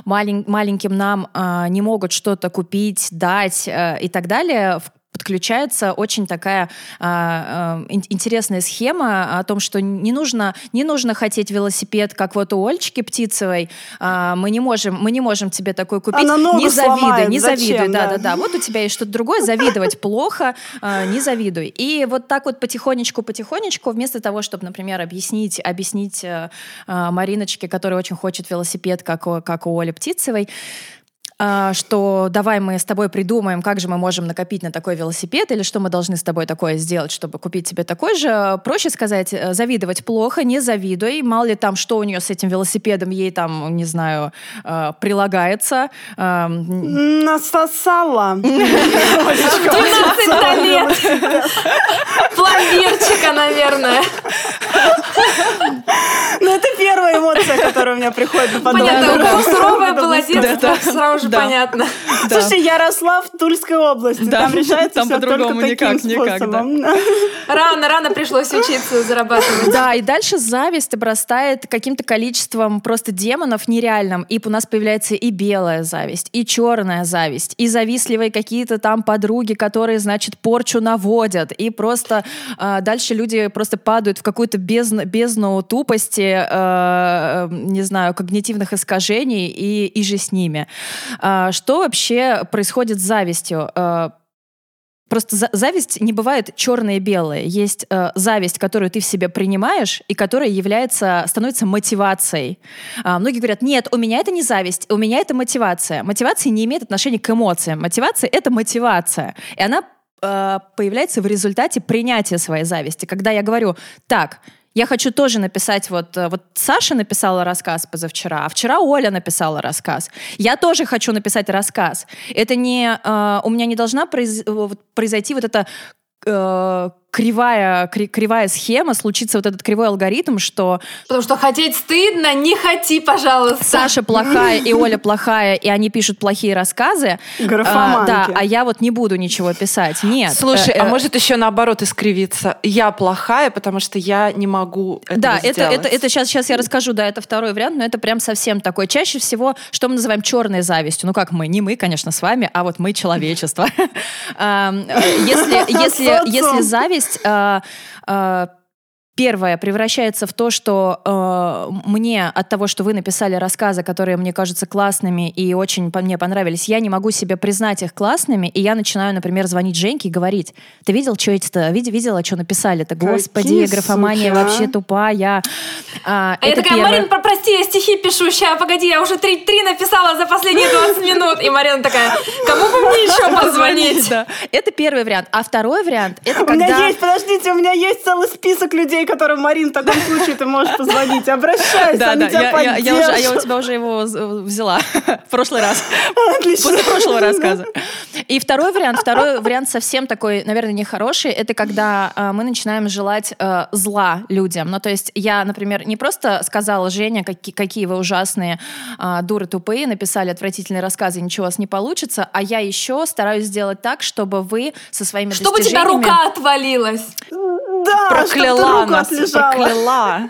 малень, маленьким нам а, не могут что-то купить, дать а, и так далее, подключается очень такая а, а, интересная схема о том, что не нужно, не нужно хотеть велосипед, как вот у Ольчики Птицевой. А, мы не можем, мы не можем тебе такой купить. Она ногу не завидуй, сломает. не Зачем, завидуй, да, да, да. Вот у тебя есть что-то другое, завидовать плохо, а, не завидуй. И вот так вот потихонечку, потихонечку, вместо того, чтобы, например, объяснить, объяснить а, Мариночке, которая очень хочет велосипед, как у, как у Оли Птицевой, а, что давай мы с тобой придумаем, как же мы можем накопить на такой велосипед, или что мы должны с тобой такое сделать, чтобы купить тебе такой же. Проще сказать, э, завидовать плохо, не завидуй. Мало ли там, что у нее с этим велосипедом, ей там, не знаю, э, прилагается. Насосала. 12 лет. Пломбирчика, наверное. Ну, это первая эмоция, которая у меня приходит на подобное. Понятно, суровая была сразу тоже Да. понятно. Да. Слушайте, я росла в Тульской области. Да, Там решается там все только по-другому таким никак, никак, да. способом. Рано, рано пришлось учиться зарабатывать. Да, и дальше зависть обрастает каким-то количеством просто демонов нереальным. И у нас появляется и белая зависть, и черная зависть, и завистливые какие-то там подруги, которые, значит, порчу наводят. И просто а, дальше люди просто падают в какую-то бездну, бездну тупости, э, не знаю, когнитивных искажений и, и же с ними. А, что вообще происходит с завистью? Э, Просто за- зависть не бывает черное и белое. Есть э, зависть, которую ты в себе принимаешь и которая является, становится мотивацией. А, многие говорят, нет, у меня это не зависть, у меня это мотивация. Мотивация не имеет отношения к эмоциям. Мотивация — это мотивация. И она э, появляется в результате принятия своей зависти. Когда я говорю, так, я хочу тоже написать, вот, э, вот Саша написала рассказ позавчера, а вчера Оля написала рассказ. Я тоже хочу написать рассказ. Это не, э, у меня не должна произ- э, произойти вот это э, кривая, кри- кривая схема, случится вот этот кривой алгоритм, что Потому что хотеть стыдно, не хоти, пожалуйста. Саша плохая и Оля плохая, и они пишут плохие рассказы. Графоманки. А, да, а я вот не буду ничего писать. Нет. Слушай, Э, а э, может еще наоборот искривиться? Я плохая, потому что я не могу этого Да, это, сделать. это, это сейчас, сейчас я расскажу, да, это второй вариант, но это прям совсем такой. Чаще всего, что мы называем черной завистью. Ну, как мы, не мы, конечно, с вами, а вот мы человечество. Ам, э, Если если если зависть а, а, Первое превращается в то, что э, мне от того, что вы написали рассказы, которые мне кажутся классными и очень по мне понравились, я не могу себе признать их классными, и я начинаю, например, звонить Женьке и говорить: "Ты видел, что эти-то? Видел, видела, что написали-то? Господи, Какие графомания суки, а? вообще тупая". А, А я это такая, первое. Марин, про- прости, я стихи пишу, ща, погоди, я уже три, три написала за последние 20 минут. И Марина такая, кому бы мне еще позвонить? Это первый вариант. А второй вариант это У меня когда есть, подождите, у меня есть целый список людей, которым, Марин, в таком случае ты можешь позвонить. Обращайся, да, они да, тебя я, я- я уже, а я у тебя уже его взяла в прошлый раз. Отлично. После прошлого рассказа. И второй вариант, второй вариант совсем такой, наверное, нехороший, это когда э, мы начинаем желать э, зла людям. Ну, то есть я, например, не просто сказала, Женя, какие, какие вы ужасные э, дуры тупые, написали отвратительные рассказы, ничего у вас не получится, а я еще стараюсь сделать так, чтобы вы со своими Чтобы у тебя достижениями... рука отвалилась. Да, Прокляла руку нас, отлежала. прокляла.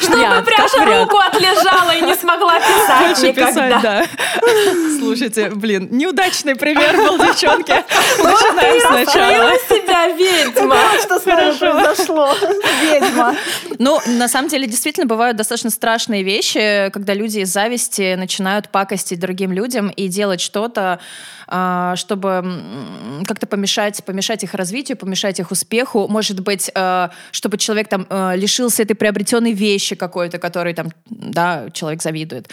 Чтобы вариант, как пряжа вариант. руку отлежала и не смогла писать Лучше никогда. писать, да. Слушайте, блин, неудачный пример был, девчонки. Ну, Начинаем сначала. Себя, ведьма. Что с нами произошло? Ведьма. Ну, на самом деле, действительно, бывают достаточно страшные вещи, когда люди из зависти начинают пакостить другим людям и делать что-то, а, чтобы как-то помешать, помешать их развитию, помешать их успеху. Может быть, э, чтобы человек там э, лишился этой приобретенной вещи какой-то, которой там, да, человек завидует.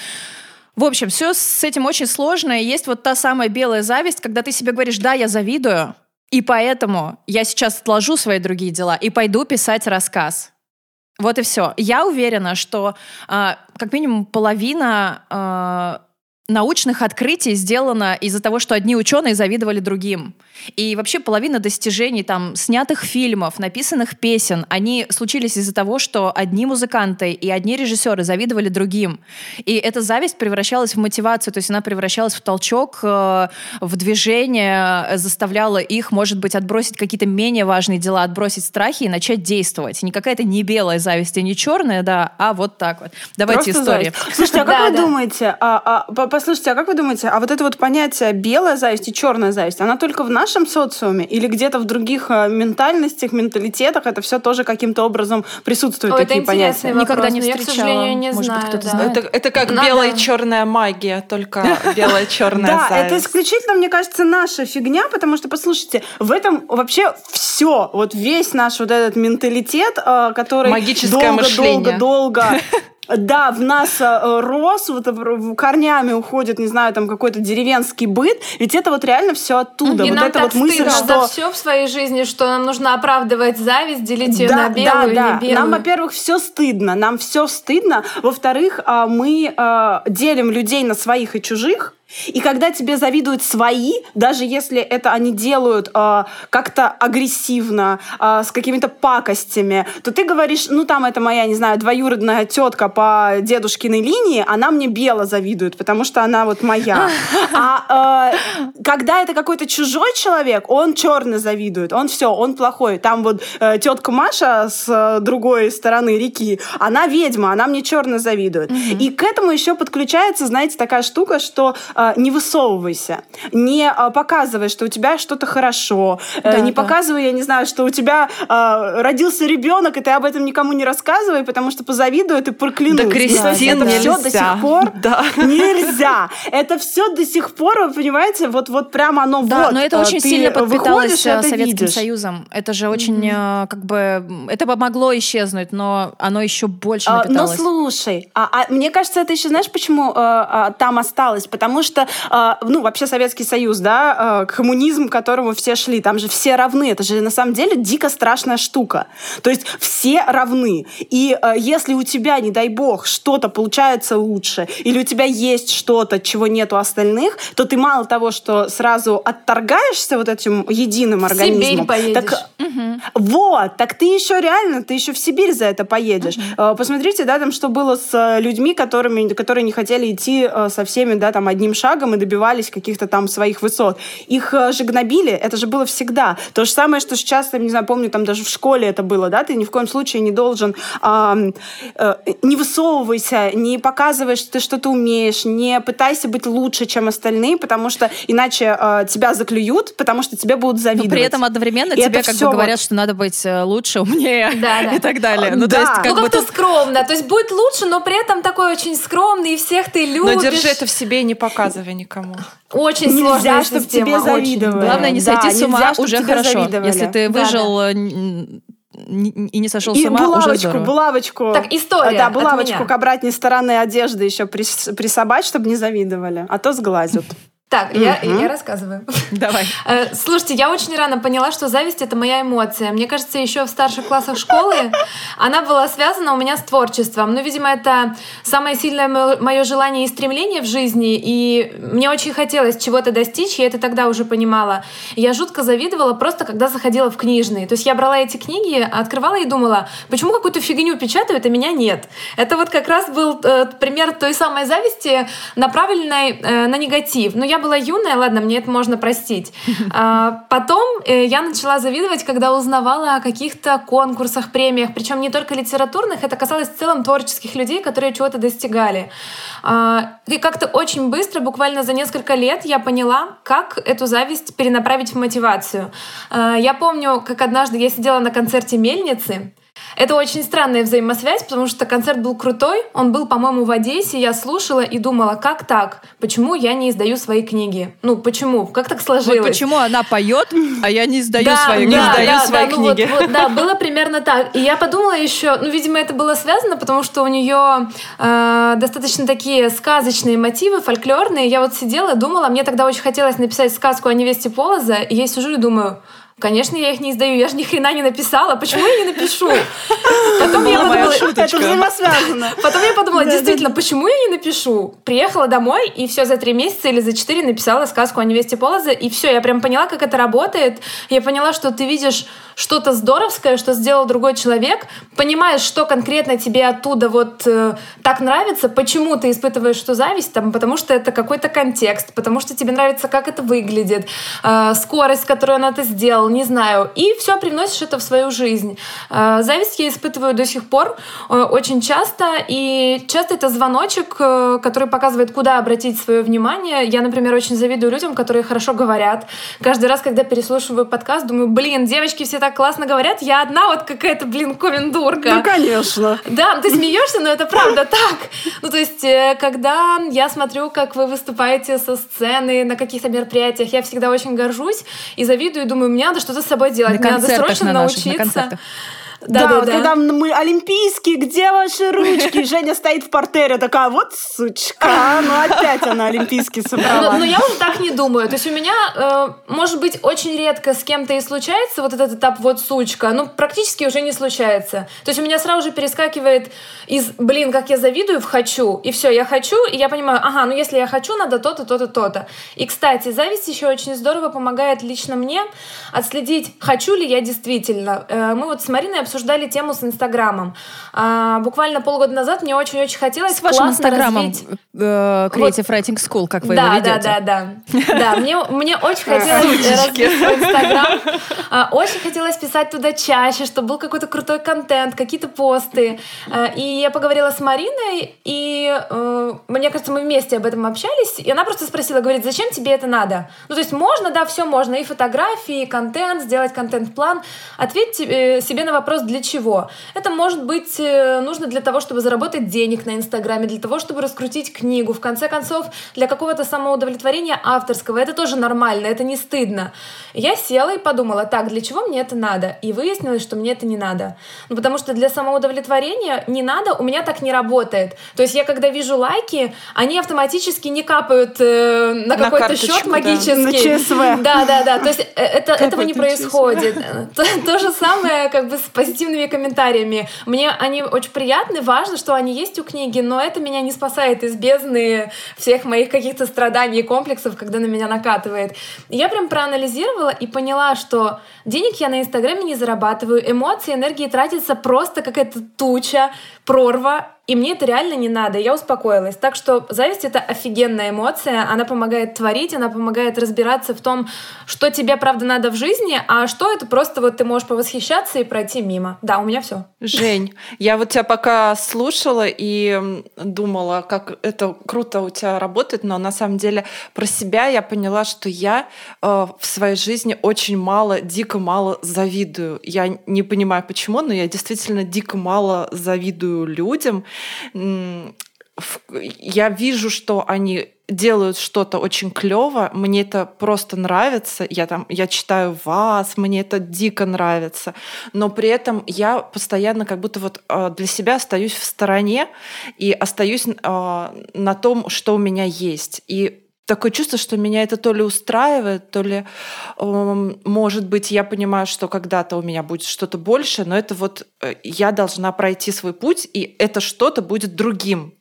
В общем, все с этим очень сложно. И есть вот та самая белая зависть, когда ты себе говоришь, да, я завидую, и поэтому я сейчас отложу свои другие дела и пойду писать рассказ. Вот и все. Я уверена, что а, как минимум половина а, научных открытий сделана из-за того, что одни ученые завидовали другим. И вообще половина достижений там снятых фильмов, написанных песен, они случились из-за того, что одни музыканты и одни режиссеры завидовали другим. И эта зависть превращалась в мотивацию, то есть она превращалась в толчок, э, в движение, э, заставляла их, может быть, отбросить какие-то менее важные дела, отбросить страхи и начать действовать. Не какая-то не белая зависть и не черная, да, а вот так вот. Давайте Просто зависть. Слушайте, а как Да, вы да. думаете, а, а, по- послушайте, а как вы думаете, а вот это вот понятие белая зависть и черная зависть, она только в нашем социуме или где-то в других э, ментальностях, менталитетах это все тоже каким-то образом присутствуют Ой, это такие понятия? Никогда вопрос, не но я, к встречала. сожалению, не Может быть, знаю. кто-то да. знает? Это, это как Надо- белая черная магия, только белая черная Да, это исключительно, мне кажется, наша фигня, потому что, послушайте, в этом вообще все, вот весь наш вот этот менталитет, э, который Магическое да, в нас э, рос, вот э, корнями уходит, не знаю, там какой-то деревенский быт, ведь это вот реально все оттуда. И вот нам это так вот мысль, стыдно что за все в своей жизни, что нам нужно оправдывать зависть, делить ее да, на белую да, и да. не белую. Нам, во-первых, все стыдно. Нам все стыдно. Во-вторых, а, мы а, делим людей на своих и чужих. И когда тебе завидуют свои, даже если это они делают э, как-то агрессивно, э, с какими-то пакостями, то ты говоришь, ну там это моя, не знаю, двоюродная тетка по дедушкиной линии, она мне бело завидует, потому что она вот моя. А э, когда это какой-то чужой человек, он черно завидует, он все, он плохой. Там вот э, тетка Маша с э, другой стороны реки, она ведьма, она мне черно завидует. Mm-hmm. И к этому еще подключается, знаете, такая штука, что э, не высовывайся, не э, показывай, что у тебя что-то хорошо, э, да, не да. показывай, я не знаю, что у тебя э, родился ребенок, и ты об этом никому не рассказывай, потому что позавидуют и проклянут. Да, Кристин, это все до сих пор да. нельзя. Это все до сих пор, вы понимаете, вот вот прямо оно да, вот. но это очень сильно подпиталось э, Советским видишь. Союзом. Это же очень mm-hmm. как бы это помогло исчезнуть, но оно еще больше напиталось. А, ну слушай, а, а мне кажется, это еще знаешь, почему а, а, там осталось? Потому что а, ну вообще Советский Союз, да, а, коммунизм, к которому все шли, там же все равны. Это же на самом деле дико страшная штука. То есть все равны. И а, если у тебя, не дай бог, что-то получается лучше, или у тебя есть что-то, чего нет у остальных, то ты мало того, что сразу отторгаешься вот этим единым организмом. Сибирь. Так, угу. Вот, так ты еще реально, ты еще в Сибирь за это поедешь. Угу. Посмотрите, да, там что было с людьми, которыми, которые не хотели идти со всеми, да, там одним шагом и добивались каких-то там своих высот. Их же гнобили, это же было всегда. То же самое, что сейчас, я не знаю, помню, там даже в школе это было, да, ты ни в коем случае не должен, э, э, не высовывайся, не показывай, что ты что-то умеешь, не пытайся быть лучше, чем остальные, потому что иначе э, тебя заклюют, потому что тебе будут завидовать. Но при этом одновременно и тебе как бы говорят, вот... что надо быть э, лучше, умнее да, да. и так далее. Ну, да. то есть, как ну, как-то тут... скромно. То есть будет лучше, но при этом такой очень скромный, и всех ты любишь. Но держи это в себе и не показывай никому. Очень нельзя, сложная чтобы тебе завидовали. Главное, не сойти да, с ума нельзя, уже хорошо. Завидовали. Если ты выжил да, да и не сошел и с ума, булавочку, уже здорово. булавочку. Так, история Да, булавочку к обратной стороне одежды еще присобачь, чтобы не завидовали, а то сглазят. Так, я, я рассказываю. Давай. Э, слушайте, я очень рано поняла, что зависть — это моя эмоция. Мне кажется, еще в старших классах школы она была связана у меня с творчеством. Ну, видимо, это самое сильное мое желание и стремление в жизни, и мне очень хотелось чего-то достичь, я это тогда уже понимала. Я жутко завидовала просто, когда заходила в книжные. То есть я брала эти книги, открывала и думала, почему какую-то фигню печатают, а меня нет? Это вот как раз был э, пример той самой зависти, направленной э, на негатив. Но я была юная, ладно, мне это можно простить. А, потом э, я начала завидовать, когда узнавала о каких-то конкурсах, премиях, причем не только литературных, это касалось в целом творческих людей, которые чего-то достигали. А, и как-то очень быстро, буквально за несколько лет, я поняла, как эту зависть перенаправить в мотивацию. А, я помню, как однажды я сидела на концерте «Мельницы», это очень странная взаимосвязь, потому что концерт был крутой, он был, по-моему, в Одессе, я слушала и думала, как так? Почему я не издаю свои книги? Ну, почему? Как так сложилось? Вот почему она поет, а я не издаю да, свои, да, не издаю да, свои да, книги? Ну, вот, вот, да, было примерно так. И я подумала еще, ну, видимо, это было связано, потому что у нее э, достаточно такие сказочные мотивы, фольклорные. Я вот сидела, думала, мне тогда очень хотелось написать сказку о невесте Полоза, и я сижу и думаю, Конечно, я их не издаю, я же ни хрена не написала, почему я не напишу? Потом я подумала, это взаимосвязано. Потом я подумала, действительно, почему я не напишу? Приехала домой и все за три месяца или за четыре написала сказку о невесте Полоза, и все, я прям поняла, как это работает. Я поняла, что ты видишь что-то здоровское, что сделал другой человек, понимаешь, что конкретно тебе оттуда вот э, так нравится, почему ты испытываешь что зависть, там, потому что это какой-то контекст, потому что тебе нравится, как это выглядит, э, скорость, с которой он это сделал, не знаю. И все привносишь это в свою жизнь. Э, зависть я испытываю до сих пор э, очень часто, и часто это звоночек, э, который показывает, куда обратить свое внимание. Я, например, очень завидую людям, которые хорошо говорят. Каждый раз, когда переслушиваю подкаст, думаю, блин, девочки все так классно говорят, я одна вот какая-то, блин, комендурка. Ну, конечно. Да, ты смеешься, но это правда так. Ну, то есть, когда я смотрю, как вы выступаете со сцены на каких-то мероприятиях, я всегда очень горжусь и завидую, и думаю, мне надо что-то с собой делать. На Мне надо срочно на наших, научиться. На Да, Да, вот да, когда мы олимпийские, где ваши ручки? Женя стоит в портере, такая, вот сучка, ну опять она олимпийские Но, собрала. но я уже так не думаю. То есть у меня, э, может быть, очень редко с кем-то и случается вот этот этап «вот сучка», ну, практически уже не случается. То есть у меня сразу же перескакивает из «блин, как я завидую» в «хочу», и все, я хочу, и я понимаю, ага, ну если я хочу, надо то-то, то-то, то-то. И, кстати, зависть еще очень здорово помогает лично мне отследить, хочу ли я действительно. Э, Мы вот с Мариной обсуждали тему с Инстаграмом. А, Буквально полгода назад мне очень-очень хотелось С вашим инстаграмом развить- э, Creative Writing School, как вы да, его ведете. Да, да, да. Да, мне, мне очень хотелось развить свой Инстаграм. А, Очень хотелось писать туда чаще, чтобы был какой-то крутой контент, какие-то посты. А, И я поговорила с Мариной, и э, мне кажется, мы вместе об этом общались. И она просто спросила, говорит, зачем тебе это надо? Ну, то есть можно, да, все можно, и фотографии, и контент, сделать контент-план. Ответьте э, себе на вопрос, для чего. Это может быть э, нужно для того, чтобы заработать денег на Инстаграме, для того, чтобы раскрутить книгу, в конце концов, для какого-то самоудовлетворения авторского. Это тоже нормально, это не стыдно. Я села и подумала, так, для чего мне это надо? И выяснилось, что мне это не надо. Ну, потому что для самоудовлетворения не надо, у меня так не работает. То есть я, когда вижу лайки, они автоматически не капают э, на, На какой-то счет да. магический. На ЧСВ. Да, да, да. То есть э, это, этого не происходит. То, то же самое как бы с позитивными комментариями. Мне они очень приятны, важно, что они есть у книги, но это меня не спасает из бездны всех моих каких-то страданий и комплексов, когда на меня накатывает. Я прям проанализировала и поняла, что денег я на Инстаграме не зарабатываю, эмоции, энергии тратится просто какая-то туча, прорва, и мне это реально не надо. Я успокоилась. Так что зависть — это офигенная эмоция. Она помогает творить, она помогает разбираться в том, что тебе, правда, надо в жизни, а что это просто вот ты можешь повосхищаться и пройти мимо. Да, у меня все. Жень, я вот тебя пока слушала и думала, как это круто у тебя работает, но на самом деле про себя я поняла, что я э, в своей жизни очень мало, дико мало завидую. Я не понимаю почему, но я действительно дико мало завидую людям. Я вижу, что они делают что-то очень клево, мне это просто нравится, я там, я читаю вас, мне это дико нравится, но при этом я постоянно как будто вот э, для себя остаюсь в стороне и остаюсь э, на том, что у меня есть. И такое чувство, что меня это то ли устраивает, то ли, эм, может быть, я понимаю, что когда-то у меня будет что-то больше, но это вот э, я должна пройти свой путь, и это что-то будет другим.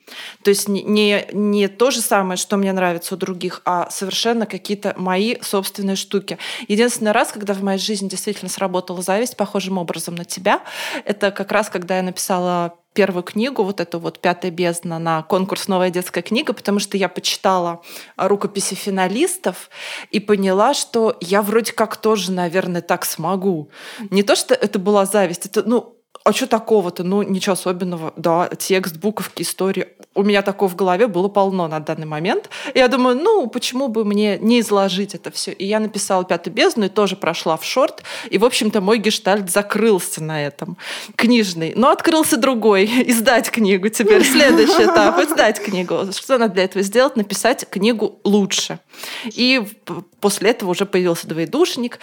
То есть не, не, не то же самое, что мне нравится у других, а совершенно какие-то мои собственные штуки. Единственный раз, когда в моей жизни действительно сработала зависть похожим образом на тебя, это как раз когда я написала первую книгу, вот эту вот «Пятая бездна» на конкурс «Новая детская книга», потому что я почитала рукописи финалистов и поняла, что я вроде как тоже, наверное, так смогу. Не то, что это была зависть, это, ну, а что такого-то? Ну, ничего особенного. Да, текст, буковки, истории. У меня такого в голове было полно на данный момент. И я думаю, ну, почему бы мне не изложить это все? И я написала «Пятую бездну» и тоже прошла в шорт. И, в общем-то, мой гештальт закрылся на этом. Книжный. Но открылся другой. Издать книгу теперь. Следующий этап. Издать книгу. Что надо для этого сделать? Написать книгу лучше. И после этого уже появился двоедушник,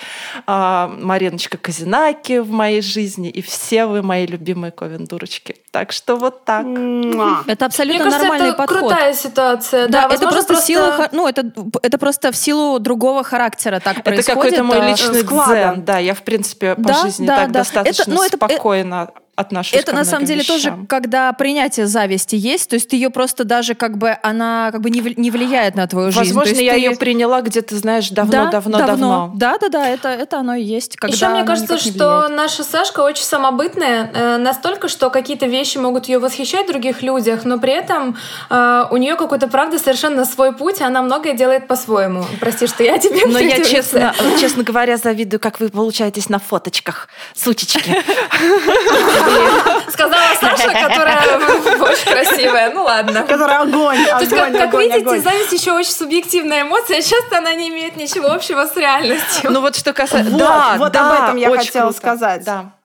а, Мариночка Казинаки в моей жизни, и все вы мои любимые ковен-дурочки. Так что вот так. Это Мне абсолютно кажется, нормальный это подход. крутая ситуация. Да, Да, это возможно, просто, сила, ну это это просто в силу другого характера так Это происходит. какой-то мой личный склада. дзен. Да, я, в принципе, по Да, жизни да, так да. достаточно Это- ну, это- спокойно отношусь Это на самом деле тоже, вещам. когда принятие зависти есть, то есть ты ее просто даже как бы она как бы не, не влияет на твою жизнь. Возможно, я ты- ее приняла где-то, знаешь, Да, давно-давно-давно. Да, да, да, это, это оно и есть. Когда Еще мне кажется, что наша Сашка очень самобытная, э, настолько, что какие-то вещи могут ее восхищать в других людях, но при этом э, у нее какой-то, правда, совершенно свой путь, и она многое делает по-своему. Прости, что я тебе Но я, честно, честно говоря, завидую, как вы получаетесь на фоточках. Сучечки. Сказала Саша, которая очень красивая. Ну ладно. Который огонь, То есть, как, огонь, как огонь, видите, огонь. зависть еще очень субъективная эмоция. Часто она не имеет ничего общего с реальностью. Ну вот что касается... Вот, да, вот да, об этом я хотела круто. сказать. Да.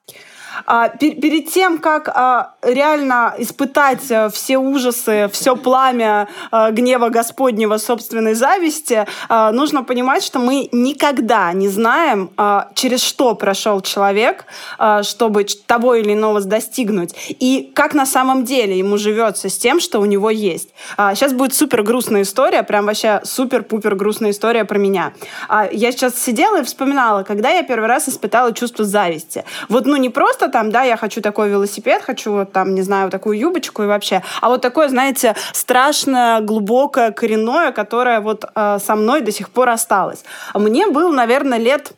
А, пер, перед тем, как а, реально испытать а, все ужасы, все пламя а, гнева Господнего собственной зависти, а, нужно понимать, что мы никогда не знаем, через что прошел человек, чтобы того или иного достигнуть, и как на самом деле ему живется с тем, что у него есть. Сейчас будет супер грустная история, прям вообще супер-пупер грустная история про меня. Я сейчас сидела и вспоминала, когда я первый раз испытала чувство зависти. Вот, ну, не просто там, да, я хочу такой велосипед, хочу вот там, не знаю, такую юбочку и вообще, а вот такое, знаете, страшное, глубокое, коренное, которое вот э, со мной до сих пор осталось. Мне было, наверное, лет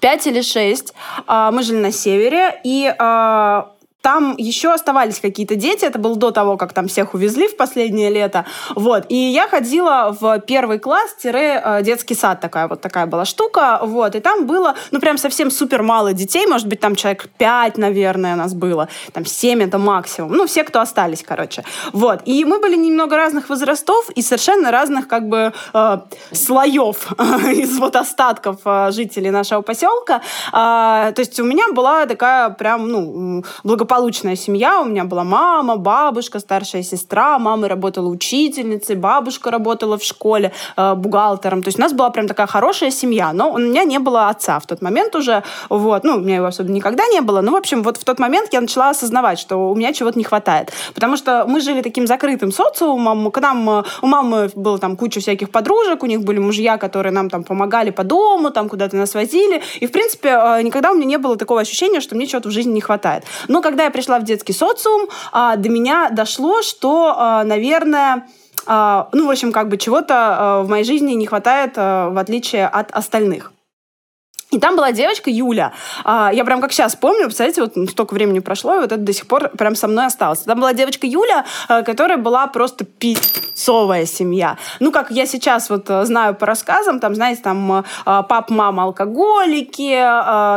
пять или шесть. Э, мы жили на севере, и э, там еще оставались какие-то дети, это было до того, как там всех увезли в последнее лето, вот, и я ходила в первый класс-детский сад, такая вот такая была штука, вот, и там было, ну, прям совсем супер мало детей, может быть, там человек пять, наверное, у нас было, там семь это максимум, ну, все, кто остались, короче, вот, и мы были немного разных возрастов и совершенно разных, как бы, э, слоев из вот остатков э, жителей нашего поселка, э, то есть у меня была такая прям, ну, благополучная благополучная семья. У меня была мама, бабушка, старшая сестра. Мама работала учительницей, бабушка работала в школе э, бухгалтером. То есть у нас была прям такая хорошая семья. Но у меня не было отца в тот момент уже. Вот. Ну, у меня его особо никогда не было. Ну, в общем, вот в тот момент я начала осознавать, что у меня чего-то не хватает. Потому что мы жили таким закрытым социумом. К нам, э, у мамы было там куча всяких подружек, у них были мужья, которые нам там помогали по дому, там куда-то нас возили. И, в принципе, э, никогда у меня не было такого ощущения, что мне чего-то в жизни не хватает. Но когда когда я пришла в детский социум, а, до меня дошло, что, а, наверное, а, ну, в общем, как бы чего-то в моей жизни не хватает, в отличие от остальных. И там была девочка Юля. Я прям как сейчас помню, представляете, вот столько времени прошло, и вот это до сих пор прям со мной осталось. Там была девочка Юля, которая была просто пиццовая семья. Ну, как я сейчас вот знаю по рассказам, там, знаете, там пап, мама алкоголики,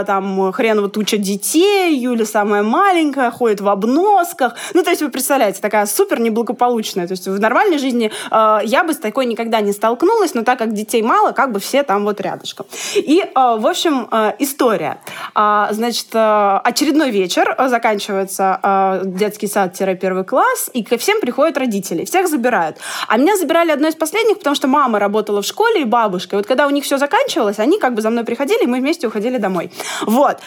там хрен вот туча детей, Юля самая маленькая, ходит в обносках. Ну, то есть вы представляете, такая супер неблагополучная. То есть в нормальной жизни я бы с такой никогда не столкнулась, но так как детей мало, как бы все там вот рядышком. И, в общем, общем, э, история. А, значит, э, очередной вечер, э, заканчивается детский сад-первый класс, и ко всем приходят родители, всех забирают. А меня забирали одной из последних, потому что мама работала в школе и бабушка. И вот когда у них все заканчивалось, они как бы за мной приходили, и мы вместе уходили домой. Вот.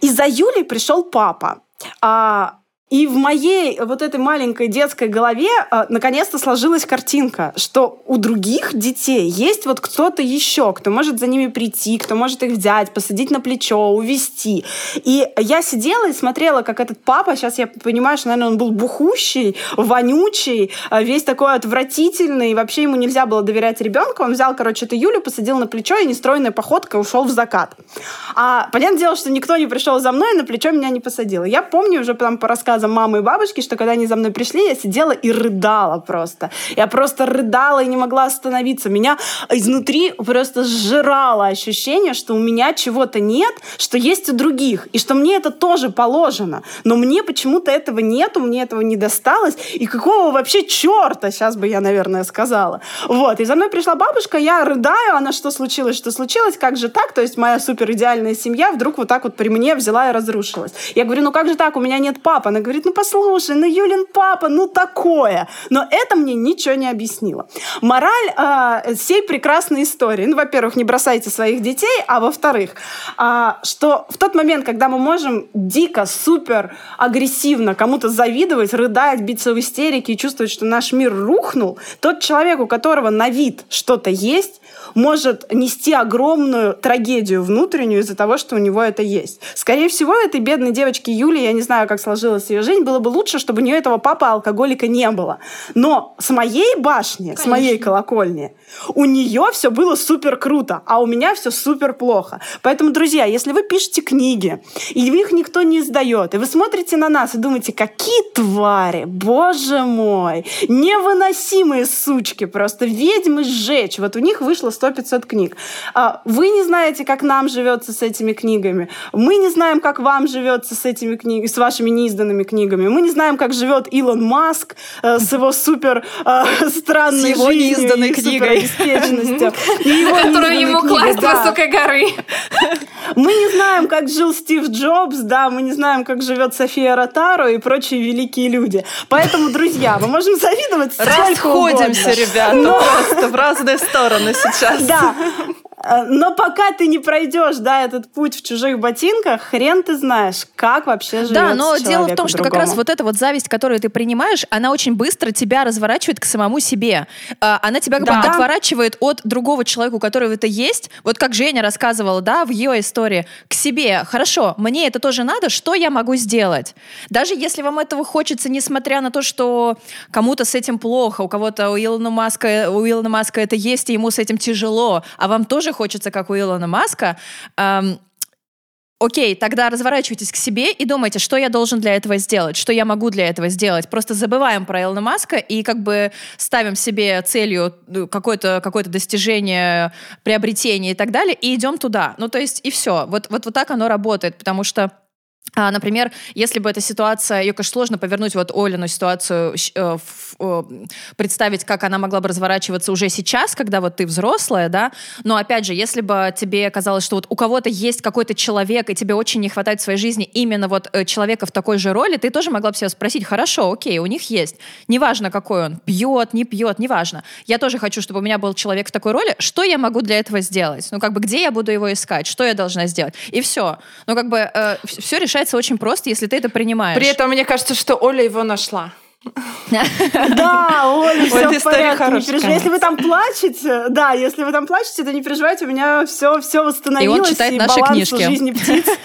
И за Юлей пришел папа. А, и в моей вот этой маленькой детской голове э, наконец-то сложилась картинка, что у других детей есть вот кто-то еще, кто может за ними прийти, кто может их взять, посадить на плечо, увести. И я сидела и смотрела, как этот папа, сейчас я понимаю, что, наверное, он был бухущий, вонючий, э, весь такой отвратительный, вообще ему нельзя было доверять ребенку. Он взял, короче, эту Юлю, посадил на плечо и нестройной походкой ушел в закат. А понятное дело, что никто не пришел за мной на плечо меня не посадил. Я помню уже там по рассказам рассказам мамы и бабушки, что когда они за мной пришли, я сидела и рыдала просто. Я просто рыдала и не могла остановиться. Меня изнутри просто сжирало ощущение, что у меня чего-то нет, что есть у других, и что мне это тоже положено. Но мне почему-то этого нету, мне этого не досталось. И какого вообще черта, сейчас бы я, наверное, сказала. Вот. И за мной пришла бабушка, я рыдаю, она что случилось, что случилось, как же так? То есть моя супер идеальная семья вдруг вот так вот при мне взяла и разрушилась. Я говорю, ну как же так, у меня нет папы. Она говорит, ну послушай, ну Юлин папа, ну такое. Но это мне ничего не объяснило. Мораль э, всей прекрасной истории. Ну, во-первых, не бросайте своих детей, а во-вторых, э, что в тот момент, когда мы можем дико, супер агрессивно кому-то завидовать, рыдать, биться в истерике и чувствовать, что наш мир рухнул, тот человек, у которого на вид что-то есть, может нести огромную трагедию внутреннюю из-за того, что у него это есть. Скорее всего, этой бедной девочке Юли, я не знаю, как сложилась ее жизнь, было бы лучше, чтобы у нее этого папы алкоголика не было. Но с моей башни, Конечно. с моей колокольни, у нее все было супер круто, а у меня все супер плохо. Поэтому, друзья, если вы пишете книги, и их никто не издает, и вы смотрите на нас и думаете, какие твари, боже мой, невыносимые сучки, просто ведьмы сжечь. Вот у них вышло 100-500 книг. А, вы не знаете, как нам живется с этими книгами. Мы не знаем, как вам живется с этими книгами, с вашими неизданными книгами. Мы не знаем, как живет Илон Маск э, с его супер э, странной с его жизнью неизданной книгой. Которую ему класть с высокой горы. Мы не знаем, как жил Стив Джобс, да, мы не знаем, как живет София Ротару и прочие великие люди. Поэтому, друзья, мы можем завидовать Расходимся, ребята, Но... просто в разные стороны сейчас. Да, но пока ты не пройдешь, да, этот путь в чужих ботинках, хрен ты знаешь, как вообще живет Да, но дело в том, что как раз вот эта вот зависть, которую ты принимаешь, она очень быстро тебя разворачивает к самому себе. Э, она тебя как да. бы отворачивает от другого человека, у которого это есть. Вот как Женя рассказывала, да, в ее истории, к себе. Хорошо, мне это тоже надо, что я могу сделать? Даже если вам этого хочется, несмотря на то, что кому-то с этим плохо, у кого-то у Илона Маска, у Илона Маска это есть, и ему с этим тяжело, а вам тоже хочется, как у Илона Маска, эм, Окей, тогда разворачивайтесь к себе и думайте, что я должен для этого сделать, что я могу для этого сделать. Просто забываем про Илона Маска и как бы ставим себе целью ну, какое-то какое достижение, приобретение и так далее, и идем туда. Ну, то есть, и все. Вот, вот, вот так оно работает, потому что а, например, если бы эта ситуация, ее, конечно, сложно повернуть вот Олину ситуацию, э, представить, как она могла бы разворачиваться уже сейчас, когда вот ты взрослая, да, но опять же, если бы тебе казалось, что вот у кого-то есть какой-то человек, и тебе очень не хватает в своей жизни именно вот э, человека в такой же роли, ты тоже могла бы себя спросить, хорошо, окей, у них есть, неважно какой он, пьет, не пьет, неважно, я тоже хочу, чтобы у меня был человек в такой роли, что я могу для этого сделать? Ну, как бы, где я буду его искать, что я должна сделать? И все. Ну, как бы, э, все решается решается очень просто, если ты это принимаешь. При этом мне кажется, что Оля его нашла. Да, Оля, все в порядке, не переживай. Если вы там плачете, да, если вы там плачете, то не переживайте, у меня все, все восстановилось. И он читает наши книжки. жизни птиц.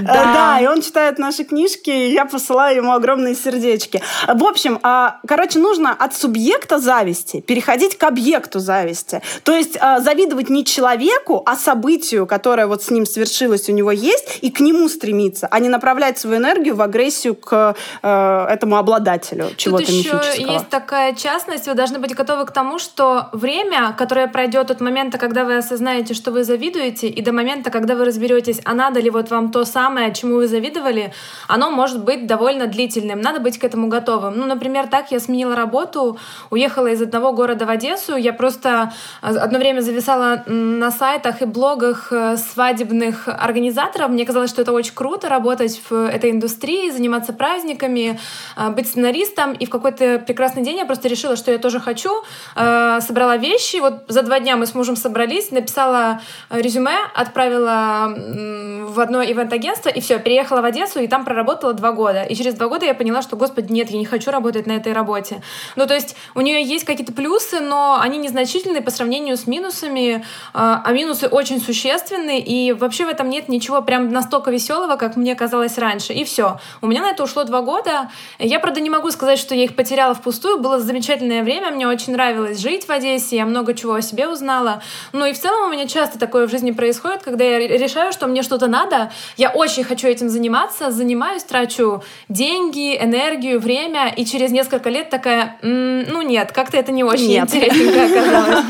Да, и он читает наши книжки, и я посылаю ему огромные сердечки. В общем, а, короче, нужно от субъекта зависти переходить к объекту зависти. То есть а, завидовать не человеку, а событию, которое вот с ним свершилось, у него есть, и к нему стремиться, а не направлять свою энергию в агрессию к э, этому обладателю чего-то Тут еще есть такая частность, вы должны быть готовы к тому, что время, которое пройдет от момента, когда вы осознаете, что вы завидуете, и до момента, когда вы разберетесь, а надо ли вот вам то самое, чему вы завидовали, оно может быть довольно длительным. Надо быть к этому готовым. Ну, например, так я сменила работу, уехала из одного города в Одессу, я просто э, одно время зависала на сайтах и блогах э, свадебных организаторов. Мне казалось, что это очень круто работать в этой индустрии, заниматься праздниками, э, быть сценаристом, и в какой-то прекрасный день я просто решила, что я тоже хочу. Э, собрала вещи. Вот за два дня мы с мужем собрались, написала э, резюме, отправила в одно ивент-агентство, и все, переехала в Одессу, и там проработала два года. И через два года я поняла, что, господи, нет, я не хочу работать на этой работе. Ну, то есть у нее есть какие-то плюсы, но они незначительные по сравнению с минусами, э, а минусы очень существенны, и вообще в этом нет ничего прям настолько веселого, как мне казалось раньше. И все. У меня на это ушло два года. Я, правда, не могу сказать, что я их потеряла впустую. Было замечательное время, мне очень нравилось жить в Одессе, я много чего о себе узнала. Ну и в целом у меня часто такое в жизни происходит, когда я решаю, что мне что-то надо, я очень хочу этим заниматься, занимаюсь, трачу деньги, энергию, время, и через несколько лет такая, ну нет, как-то это не очень нет. интересненько оказалось.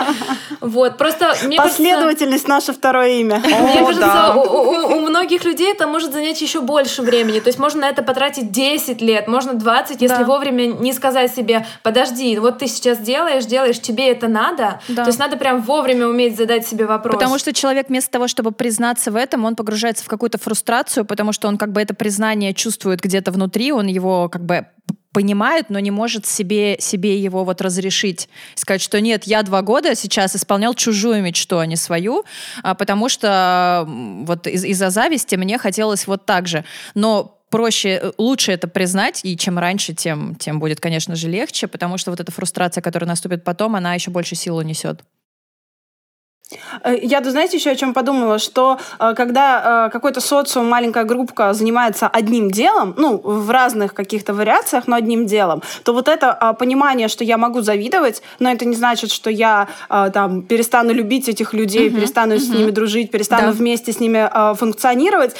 Вот, просто... Мне Последовательность кажется, наше второе имя. Мне кажется, у, многих людей это может занять еще больше времени. То есть можно на это потратить 10 лет, можно 20, если да. Не сказать себе, подожди, вот ты сейчас делаешь, делаешь, тебе это надо. Да. То есть надо прям вовремя уметь задать себе вопрос. Потому что человек вместо того, чтобы признаться в этом, он погружается в какую-то фрустрацию, потому что он как бы это признание чувствует где-то внутри, он его как бы понимает, но не может себе, себе его вот разрешить. Сказать, что нет, я два года сейчас исполнял чужую мечту, а не свою, а потому что вот из- из-за зависти мне хотелось вот так же. Но проще, э, лучше это признать, и чем раньше, тем, тем будет, конечно же, легче, потому что вот эта фрустрация, которая наступит потом, она еще больше силу несет. Э, я, знаете, еще о чем подумала, что э, когда какой-то социум, маленькая группа занимается одним делом, ну, в разных каких-то вариациях, но одним делом, то вот это понимание, что я могу завидовать, но это не значит, что я там перестану любить этих людей, uh-huh, перестану uh-huh. с ними дружить, перестану да. вместе с ними функционировать,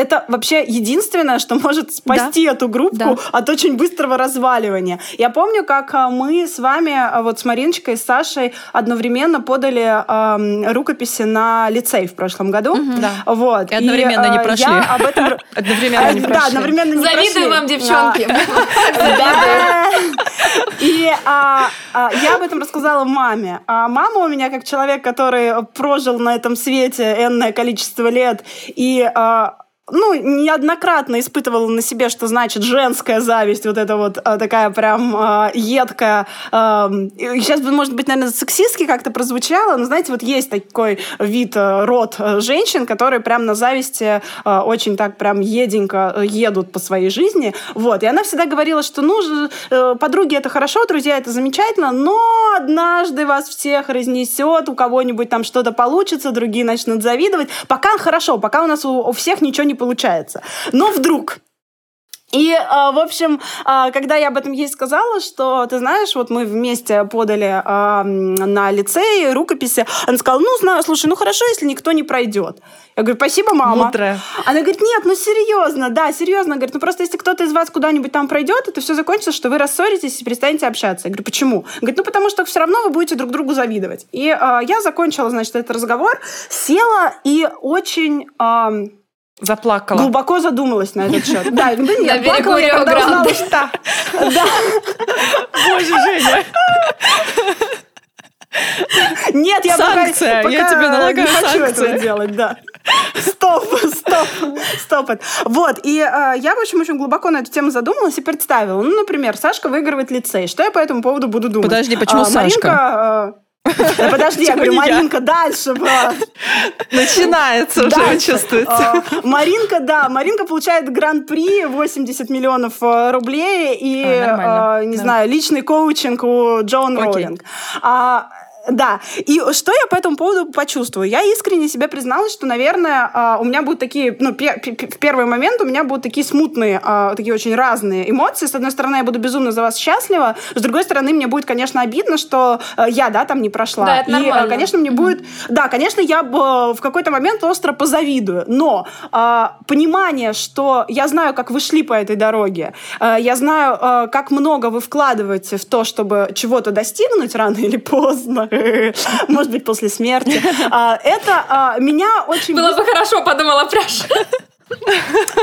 это вообще единственное, что может спасти да. эту группу да. от очень быстрого разваливания. Я помню, как а, мы с вами, а, вот с Мариночкой и Сашей одновременно подали э, рукописи на лицей в прошлом году. Угу, да. Вот. И одновременно и, не прошли. Я об этом... Одновременно не прошли. Да, одновременно не Завидую вам, девчонки. И я об этом рассказала маме. А мама у меня, как человек, который прожил на этом свете энное количество лет и ну, неоднократно испытывала на себе, что значит женская зависть, вот эта вот а, такая прям а, едкая. А, сейчас, может быть, наверное, сексистски как-то прозвучало, но, знаете, вот есть такой вид, а, род а, женщин, которые прям на зависти а, очень так прям еденько едут по своей жизни. Вот. И она всегда говорила, что, ну, э, подруги это хорошо, друзья это замечательно, но однажды вас всех разнесет, у кого-нибудь там что-то получится, другие начнут завидовать. Пока хорошо, пока у нас у, у всех ничего не получается. Но вдруг и, а, в общем, а, когда я об этом ей сказала, что, ты знаешь, вот мы вместе подали а, на лицей рукописи, она сказала, ну, знаю, слушай, ну хорошо, если никто не пройдет. Я говорю, спасибо, мама. Мудрая. Она говорит, нет, ну серьезно, да, серьезно. Говорит, ну просто если кто-то из вас куда-нибудь там пройдет, это все закончится, что вы рассоритесь и перестанете общаться. Я говорю, почему? Говорит, ну потому что все равно вы будете друг другу завидовать. И я закончила, значит, этот разговор, села и очень... Заплакала. Глубоко задумалась на этот счет. Да, ну нет, плакала я, когда узнала, что... Да. Боже, Женя. Нет, я Санкция, пока, я тебе налагаю не санкции. хочу этого делать, да. Стоп, стоп, стоп. Вот, и э, я, в общем, очень глубоко на эту тему задумалась и представила. Ну, например, Сашка выигрывает лицей. Что я по этому поводу буду думать? Подожди, почему а, Сашка? Маринка, э, да подожди, я говорю, Маринка, дальше. Начинается уже, чувствуется. А, Маринка, да, Маринка получает гран-при 80 миллионов э, рублей и, а, не знаю, личный коучинг у Джон Роулинг. Да. И что я по этому поводу почувствую? Я искренне себе призналась, что, наверное, а, у меня будут такие, ну, в первый момент у меня будут такие смутные, а, такие очень разные эмоции. С одной стороны, я буду безумно за вас счастлива, с другой стороны, мне будет, конечно, обидно, что а, я, да, там не прошла. Да, это И, нормально. конечно, мне будет... Да, конечно, я в какой-то момент остро позавидую, но понимание, что я знаю, как вы шли по этой дороге, я знаю, как много вы вкладываете в то, чтобы чего-то достигнуть рано или поздно, может быть, после смерти. А, это а, меня очень... Было бы хорошо, подумала Пряша.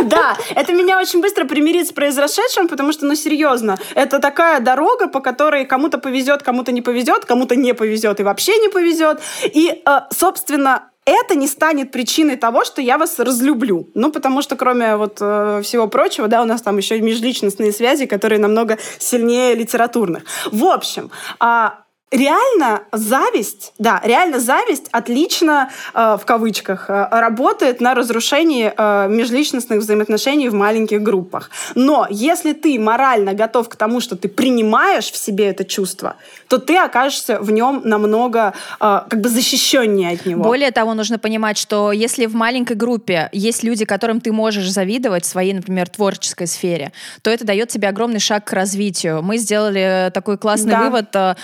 Да, это меня очень быстро примирит с произошедшим, потому что, ну, серьезно, это такая дорога, по которой кому-то повезет, кому-то не повезет, кому-то не повезет и вообще не повезет. И, а, собственно, это не станет причиной того, что я вас разлюблю. Ну, потому что, кроме вот э, всего прочего, да, у нас там еще межличностные связи, которые намного сильнее литературных. В общем, а, Реально зависть, да, реально зависть отлично, э, в кавычках, э, работает на разрушении э, межличностных взаимоотношений в маленьких группах. Но если ты морально готов к тому, что ты принимаешь в себе это чувство, то ты окажешься в нем намного э, как бы защищеннее от него. Более того, нужно понимать, что если в маленькой группе есть люди, которым ты можешь завидовать в своей, например, творческой сфере, то это дает тебе огромный шаг к развитию. Мы сделали такой классный да. вывод э,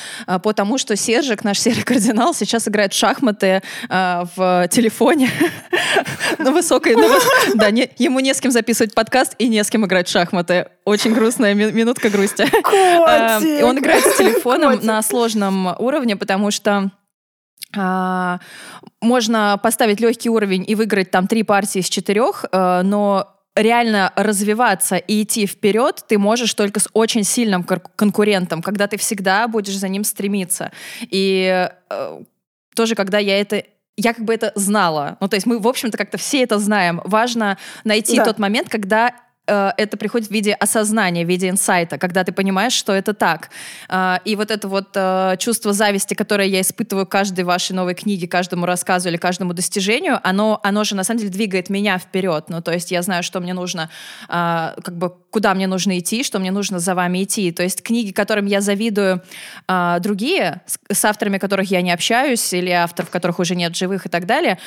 по тому, что Сержик, наш серый кардинал, сейчас играет в шахматы э, в телефоне на высокой... Да, ему не с кем записывать подкаст и не с кем играть в шахматы. Очень грустная минутка грусти. Котик! Он играет с телефоном на сложном уровне, потому что а, можно поставить легкий уровень и выиграть там три партии из четырех, а, но реально развиваться и идти вперед ты можешь только с очень сильным конкурентом, когда ты всегда будешь за ним стремиться. И э, тоже, когда я это я как бы это знала. Ну, то есть мы, в общем-то, как-то все это знаем. Важно найти да. тот момент, когда это приходит в виде осознания, в виде инсайта, когда ты понимаешь, что это так. Э, и вот это вот э, чувство зависти, которое я испытываю каждой вашей новой книге, каждому рассказу или каждому достижению, оно, оно же на самом деле двигает меня вперед. Ну, то есть я знаю, что мне нужно, как бы, куда мне нужно идти, что мне нужно за вами идти. То есть книги, которым я завидую другие, с авторами которых я не общаюсь, или авторов, которых уже нет живых и так далее,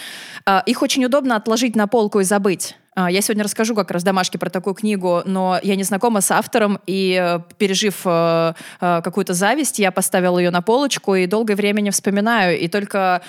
их очень удобно отложить на полку и забыть. А, я сегодня расскажу как раз домашки про такую книгу, но я не знакома с автором, и э, пережив э, э, какую-то зависть, я поставила ее на полочку и долгое время не вспоминаю. И только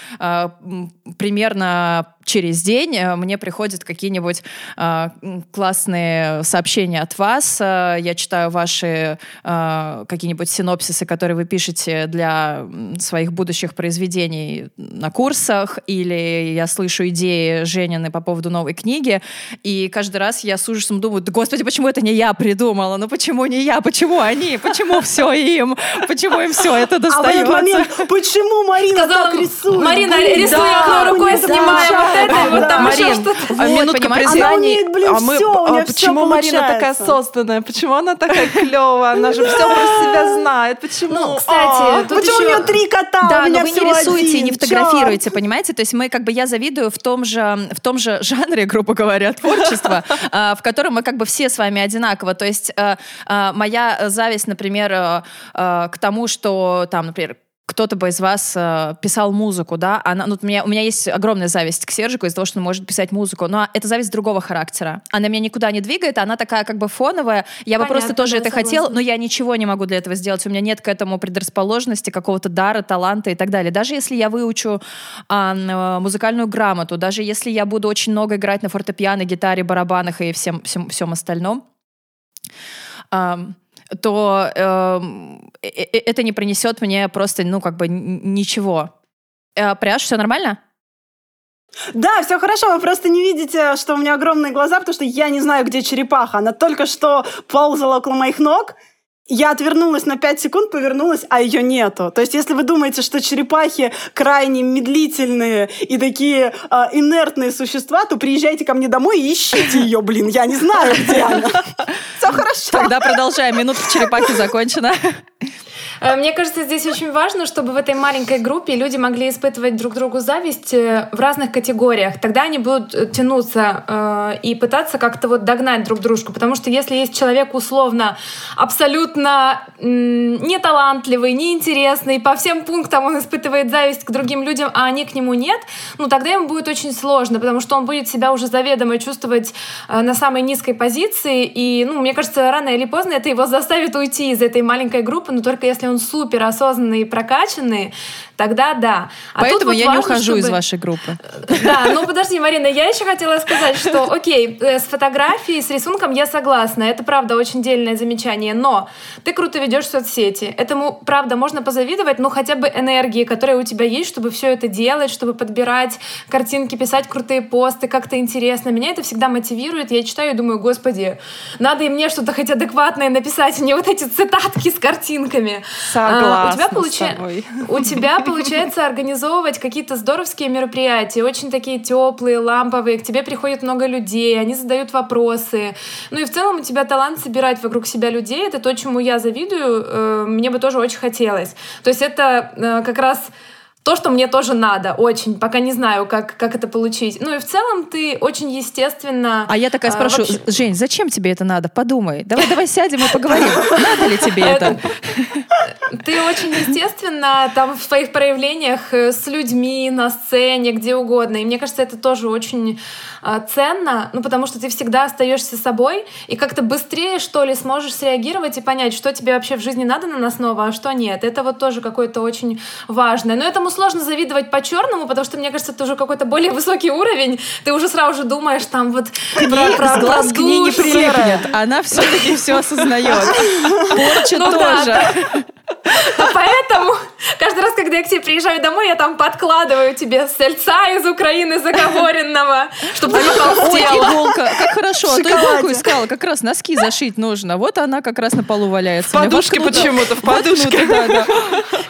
примерно через день мне приходят какие-нибудь э, классные сообщения от вас. Я читаю ваши э, какие-нибудь синопсисы, которые вы пишете для своих будущих произведений на курсах, или я слышу идеи Женины по поводу новой книги, и каждый раз я с ужасом думаю, да господи, почему это не я придумала? Ну почему не я? Почему они? Почему все им? Почему им все это достается? А в этот момент, почему Марина Сказала, так рисует? Марина, рисуя да, одной рукой, снимая вот это, и вот там еще что-то. А минутка признания. А мы, а почему Марина такая созданная? Почему она такая клевая? Она же все про себя знает. Почему? Ну, кстати, почему у нее три кота? Да, но вы не рисуете и не фотографируете, понимаете? То есть мы как бы я завидую в том же в том же жанре, грубо говоря, творчества, а, в котором мы как бы все с вами одинаково. То есть а, моя зависть, например, к тому, что там, например, кто-то бы из вас э, писал музыку, да, она, ну, у, меня, у меня есть огромная зависть к Сержику из-за того, что он может писать музыку, но это зависть другого характера. Она меня никуда не двигает, она такая как бы фоновая. Я Понятно, бы просто тоже это хотела, но я ничего не могу для этого сделать. У меня нет к этому предрасположенности, какого-то дара, таланта и так далее. Даже если я выучу э, музыкальную грамоту, даже если я буду очень много играть на фортепиано, гитаре, барабанах и всем, всем, всем остальном, э, то эм, э, э, это не принесет мне просто, ну, как бы ничего. Э, пряж, все нормально? Да, все хорошо, вы просто не видите, что у меня огромные глаза, потому что я не знаю, где черепаха. Она только что ползала около моих ног, я отвернулась на 5 секунд, повернулась, а ее нету. То есть, если вы думаете, что черепахи крайне медлительные и такие э, инертные существа, то приезжайте ко мне домой и ищите ее, блин. Я не знаю, где она. Все хорошо. Тогда продолжаем. Минутка черепахи закончена. Э, мне кажется, здесь очень важно, чтобы в этой маленькой группе люди могли испытывать друг другу зависть э, в разных категориях. Тогда они будут э, тянуться э, и пытаться как-то вот догнать друг дружку. Потому что если есть человек условно абсолютно неталантливый, неинтересный, по всем пунктам он испытывает зависть к другим людям, а они к нему нет, ну тогда ему будет очень сложно, потому что он будет себя уже заведомо чувствовать э, на самой низкой позиции. И, ну, мне кажется, рано или поздно это его заставит уйти из этой маленькой группы, но только если он супер осознанный и прокачанный, тогда да. А Поэтому вот я важно, не ухожу чтобы... из вашей группы. Да, ну подожди, Марина, я еще хотела сказать, что окей, э, с фотографией, с рисунком я согласна. Это правда очень дельное замечание. Но ты круто ведешь соцсети. Этому, правда, можно позавидовать, но хотя бы энергии, которая у тебя есть, чтобы все это делать, чтобы подбирать картинки, писать крутые посты, как-то интересно. Меня это всегда мотивирует. Я читаю и думаю, господи, надо и мне что-то хоть адекватное написать, а не вот эти цитатки с картинками. Согласна а, у тебя получается, у тебя получается организовывать какие-то здоровские мероприятия, очень такие теплые, ламповые. К тебе приходит много людей, они задают вопросы. Ну и в целом у тебя талант собирать вокруг себя людей. Это то, чему я завидую. Э, мне бы тоже очень хотелось. То есть это э, как раз то, что мне тоже надо, очень. Пока не знаю, как, как это получить. Ну и в целом ты очень естественно... А я такая спрошу, вообще... Жень, зачем тебе это надо? Подумай. Давай, давай сядем и поговорим. Надо ли тебе это? Ты очень естественно там в своих проявлениях э, с людьми, на сцене, где угодно. И мне кажется, это тоже очень э, ценно, ну потому что ты всегда остаешься собой и как-то быстрее, что ли, сможешь среагировать и понять, что тебе вообще в жизни надо на основу, а что нет. Это вот тоже какое-то очень важное. Но этому сложно завидовать по-черному, потому что, мне кажется, это уже какой-то более высокий уровень. Ты уже сразу же думаешь там вот к про, про, глаз к ней не прилипнет. Она все-таки все осознает. Порча ну, тоже. Да, да. А поэтому каждый раз, когда я к тебе приезжаю домой, я там подкладываю тебе сельца из Украины заговоренного, чтобы ты не толстела. иголка. Как хорошо. А то иголку искала. Как раз носки зашить нужно. Вот она как раз на полу валяется. В подушке почему-то. В подушке.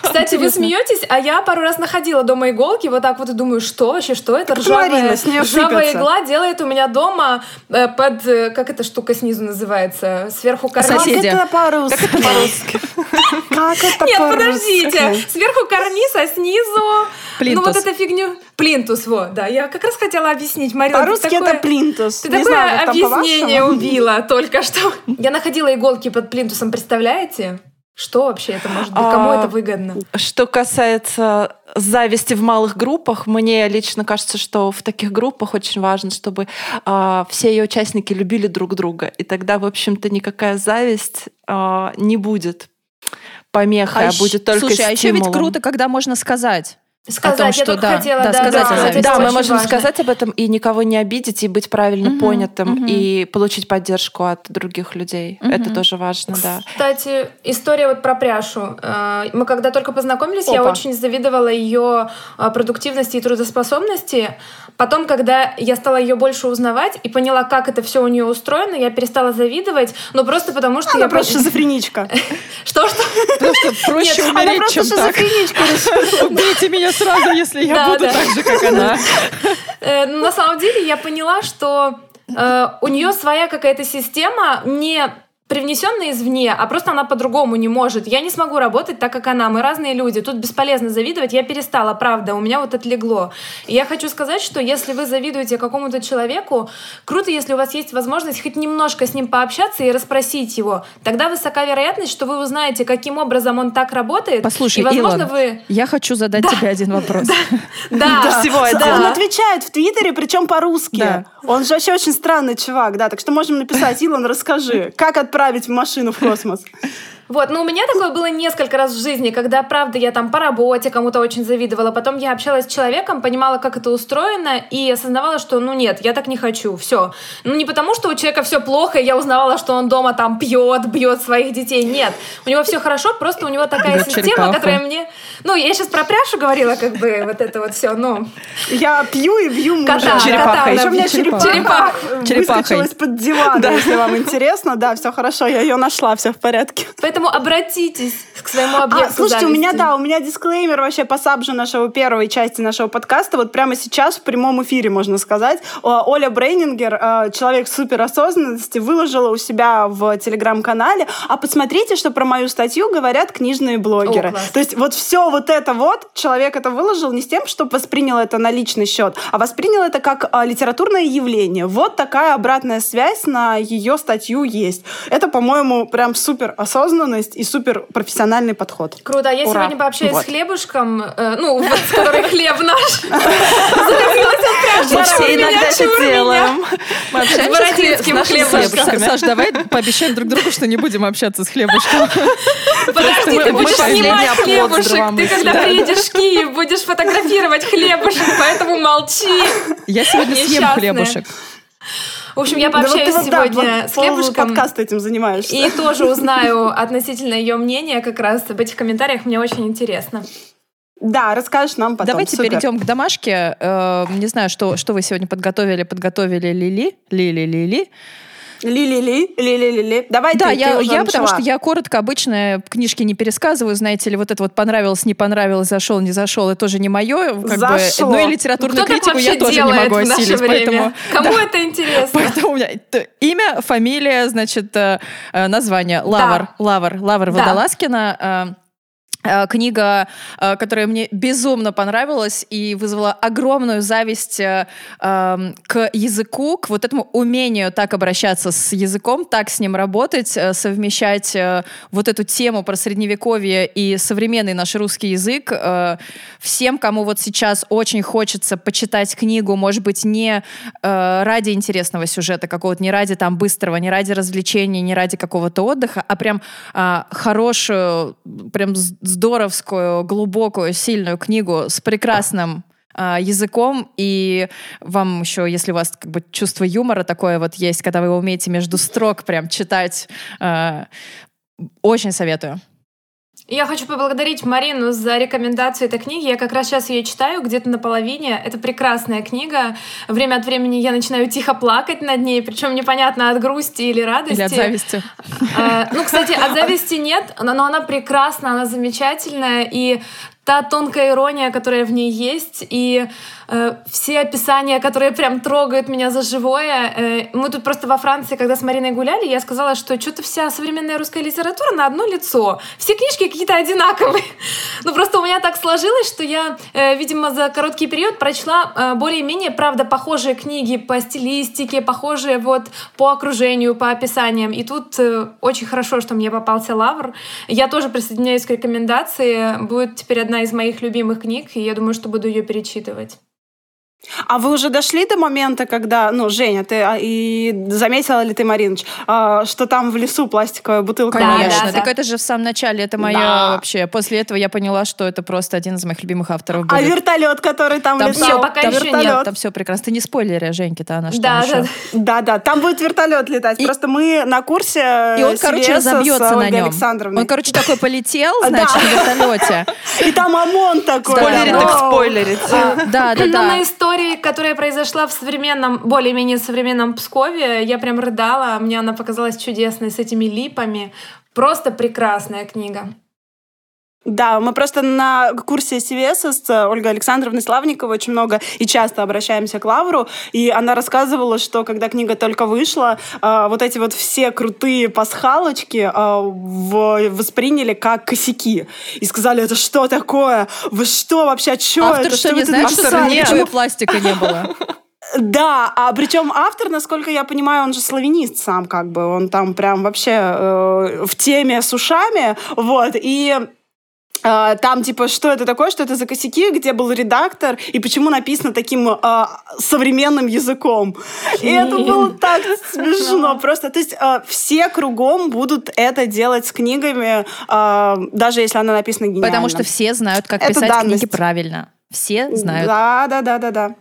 Кстати, вы смеетесь, а я пару раз находила дома иголки, вот так вот и думаю, что вообще, что это? Ржавая, ржавая игла делает у меня дома э, под, э, как эта штука снизу называется? Сверху карниз. Соседи. Как это по-русски? Как это по-русски? Нет, подождите. Сверху карниз, а снизу... Плинтус. Ну вот эту фигню. Плинтус, вот, да. Я как раз хотела объяснить, Марина. По-русски это плинтус. Ты такое объяснение убила только что. Я находила иголки под плинтусом, представляете? Что вообще это может быть? Кому а, это выгодно? Что касается зависти в малых группах, мне лично кажется, что в таких группах очень важно, чтобы а, все ее участники любили друг друга. И тогда, в общем-то, никакая зависть а, не будет помехой, а, а будет только Слушай, стимулом. а еще ведь круто, когда можно сказать Сказать, о том, я что только да, хотела, да, да, сказать да, это зависти. Да, мы можем важно. сказать об этом и никого не обидеть, и быть правильно Мгм, понятым, мгм. и получить поддержку от других людей. Мгм. Это тоже важно, да. Кстати, история вот про пряшу. Э, Мы когда только познакомились, я Опа. очень завидовала ее э, продуктивности и трудоспособности. Потом, когда я стала ее больше узнавать и поняла, как это все у нее устроено, я перестала завидовать, но просто потому что Она я просто шизофреничка. Что что? Потому что проще Она умереть, просто чем так. шизофреничка. Убейте меня сразу, если я буду так же, как она. Э, ну, На самом деле я поняла, что э, у нее своя какая-то система не привнесенная извне, а просто она по-другому не может. Я не смогу работать так, как она. Мы разные люди. Тут бесполезно завидовать. Я перестала, правда. У меня вот отлегло. И я хочу сказать, что если вы завидуете какому-то человеку, круто, если у вас есть возможность хоть немножко с ним пообщаться и расспросить его. Тогда высока вероятность, что вы узнаете, каким образом он так работает. Послушай, и, возможно, Илон, вы... Я хочу задать тебе один вопрос. Да, Всего Да, этого. Он отвечает в Твиттере, причем по-русски. Да. Он же вообще очень странный чувак, да. Так что можем написать, Илон, расскажи, как отправить машину в космос. Вот, ну у меня такое было несколько раз в жизни, когда, правда, я там по работе кому-то очень завидовала, потом я общалась с человеком, понимала, как это устроено, и осознавала, что, ну нет, я так не хочу, все. Ну не потому, что у человека все плохо, и я узнавала, что он дома там пьет, бьет своих детей, нет. У него все хорошо, просто у него такая система, черепаху. которая мне... Ну, я сейчас про пряшу говорила, как бы, вот это вот все, ну... Я пью и бью мужа. Кота, Черепахой. кота, Еще у меня Черепаха. черепаха выскочила из-под дивана, если вам интересно. Да, все хорошо, я ее нашла, все в порядке. Поэтому обратитесь к своему объекту А, слушайте, у меня, зависти. да, у меня дисклеймер вообще по сабжу нашего первой части нашего подкаста. Вот прямо сейчас в прямом эфире, можно сказать. Оля Брейнингер, э, человек суперосознанности, выложила у себя в телеграм-канале. А посмотрите, что про мою статью говорят книжные блогеры. О, класс. То есть вот все вот это вот, человек это выложил не с тем, чтобы воспринял это на личный счет, а воспринял это как а, литературное явление. Вот такая обратная связь на ее статью есть. Это, по-моему, прям супер осознанность и супер профессиональный подход. Круто. А я Ура. сегодня пообщаюсь Вот. с хлебушком, э, ну, вот, с который хлеб наш. Мы все иногда это делаем. Мы общаемся с хлебушком. хлебушками. Саш, давай пообещаем друг другу, что не будем общаться с хлебушком. Подожди, ты будешь снимать хлебушек. Ты когда приедешь в Киев, будешь фотографировать хлебушек, поэтому молчи. Я сегодня съем хлебушек. В общем, я Да вот пообщаюсь ты вот, да, сегодня вот с хлебушком. подкаст этим занимаешься. И тоже узнаю относительно ее мнения как раз об этих комментариях. Мне очень интересно. Да, расскажешь нам потом. Давайте Супер. перейдем к домашке. Э, Не знаю, что, что вы сегодня подготовили. Подготовили Лили. Лили-Лили. Ли-ли-ли, ли-ли-ли-ли. Давай Да, ты, я, ты уже я потому что я коротко обычно книжки не пересказываю, знаете ли, вот это вот понравилось, не понравилось, зашел, не зашел, это тоже не мое, как Зашло. бы, ну и Кто литературную так критику я тоже не могу осилить, поэтому Кому это интересно? Поэтому у меня т- имя, фамилия, значит, э, э, название. Лавр, Лавр, Лавр Да. Водолазкина. Э, Книга, э, которая мне безумно понравилась и вызвала огромную зависть э, эм, к языку, к вот этому умению так обращаться с языком, так с ним работать, э, совмещать э, вот эту тему про средневековье и современный наш русский язык. Э, Всем, кому вот сейчас очень хочется почитать книгу, может быть, не ради интересного сюжета какого-то, не ради там быстрого, не ради развлечения, не ради какого-то отдыха, а прям а, хорошую, прям з- здоровскую, глубокую, сильную книгу с прекрасным а, языком, и вам еще, если у вас как бы чувство юмора такое вот есть, когда вы умеете между строк прям читать, а, очень советую. Я хочу поблагодарить Марину за рекомендацию этой книги. Я как раз сейчас ее читаю, где-то на половине. Это прекрасная книга. Время от времени я начинаю тихо плакать над ней, причем непонятно от грусти или радости. Или от зависти. А, Ну, кстати, от зависти нет, но но она прекрасна, она замечательная, и та тонкая ирония, которая в ней есть, и э, все описания, которые прям трогают меня за живое. Э, мы тут просто во Франции, когда с Мариной гуляли, я сказала, что что-то вся современная русская литература на одно лицо. Все книжки какие-то одинаковые. Ну, просто у меня так сложилось, что я, э, видимо, за короткий период прочла э, более-менее, правда, похожие книги по стилистике, похожие вот по окружению, по описаниям. И тут э, очень хорошо, что мне попался Лавр. Я тоже присоединяюсь к рекомендации. Будет теперь одна из моих любимых книг, и я думаю, что буду ее перечитывать. А вы уже дошли до момента, когда, ну, Женя, ты а, и заметила ли ты, Мариныч, а, что там в лесу пластиковая бутылка? Конечно, да, так да. это же в самом начале, это мое Да. вообще. После этого я поняла, что это просто один из моих любимых авторов А будет. вертолет, который там, Там летал? все, пока там, еще вертолет, нет. там все прекрасно. Ты не спойлери, Женьки-то, она что Да, еще? да, да. Да, да, там будет вертолет летать. И- Просто мы на курсе И он, короче, CBS с разобьется на нем. Он, короче, такой полетел, Да. значит, на вертолете. И там ОМОН такой. Спойлерить да. так Вау. спойлерить. Да, да, да. на истории, которая произошла в современном, более-менее современном Пскове, я прям рыдала. Мне она показалась чудесной с этими липами. Просто прекрасная книга. Да, мы просто на курсе CVS с Ольгой Александровной Славниковой очень много и часто обращаемся к Лавру, и она рассказывала, что когда книга только вышла, а, вот эти вот все крутые пасхалочки а, в- восприняли как косяки. И сказали, это что такое? Вы что вообще? Чё Автор это? что, не знает, что нет. никакой пластика не было? Да, а причем автор, насколько я понимаю, он же славянист сам, как бы, он там прям вообще э, в теме с ушами, вот, и э, там, типа, что это такое, что это за косяки, где был редактор, и почему написано таким э, современным языком. И это было так смешно просто. То есть э, все кругом будут это делать с книгами, э, даже если она написана гениально. Потому что все знают, как Это писать данность. книги правильно. Все знают. Да, да, да, да, да.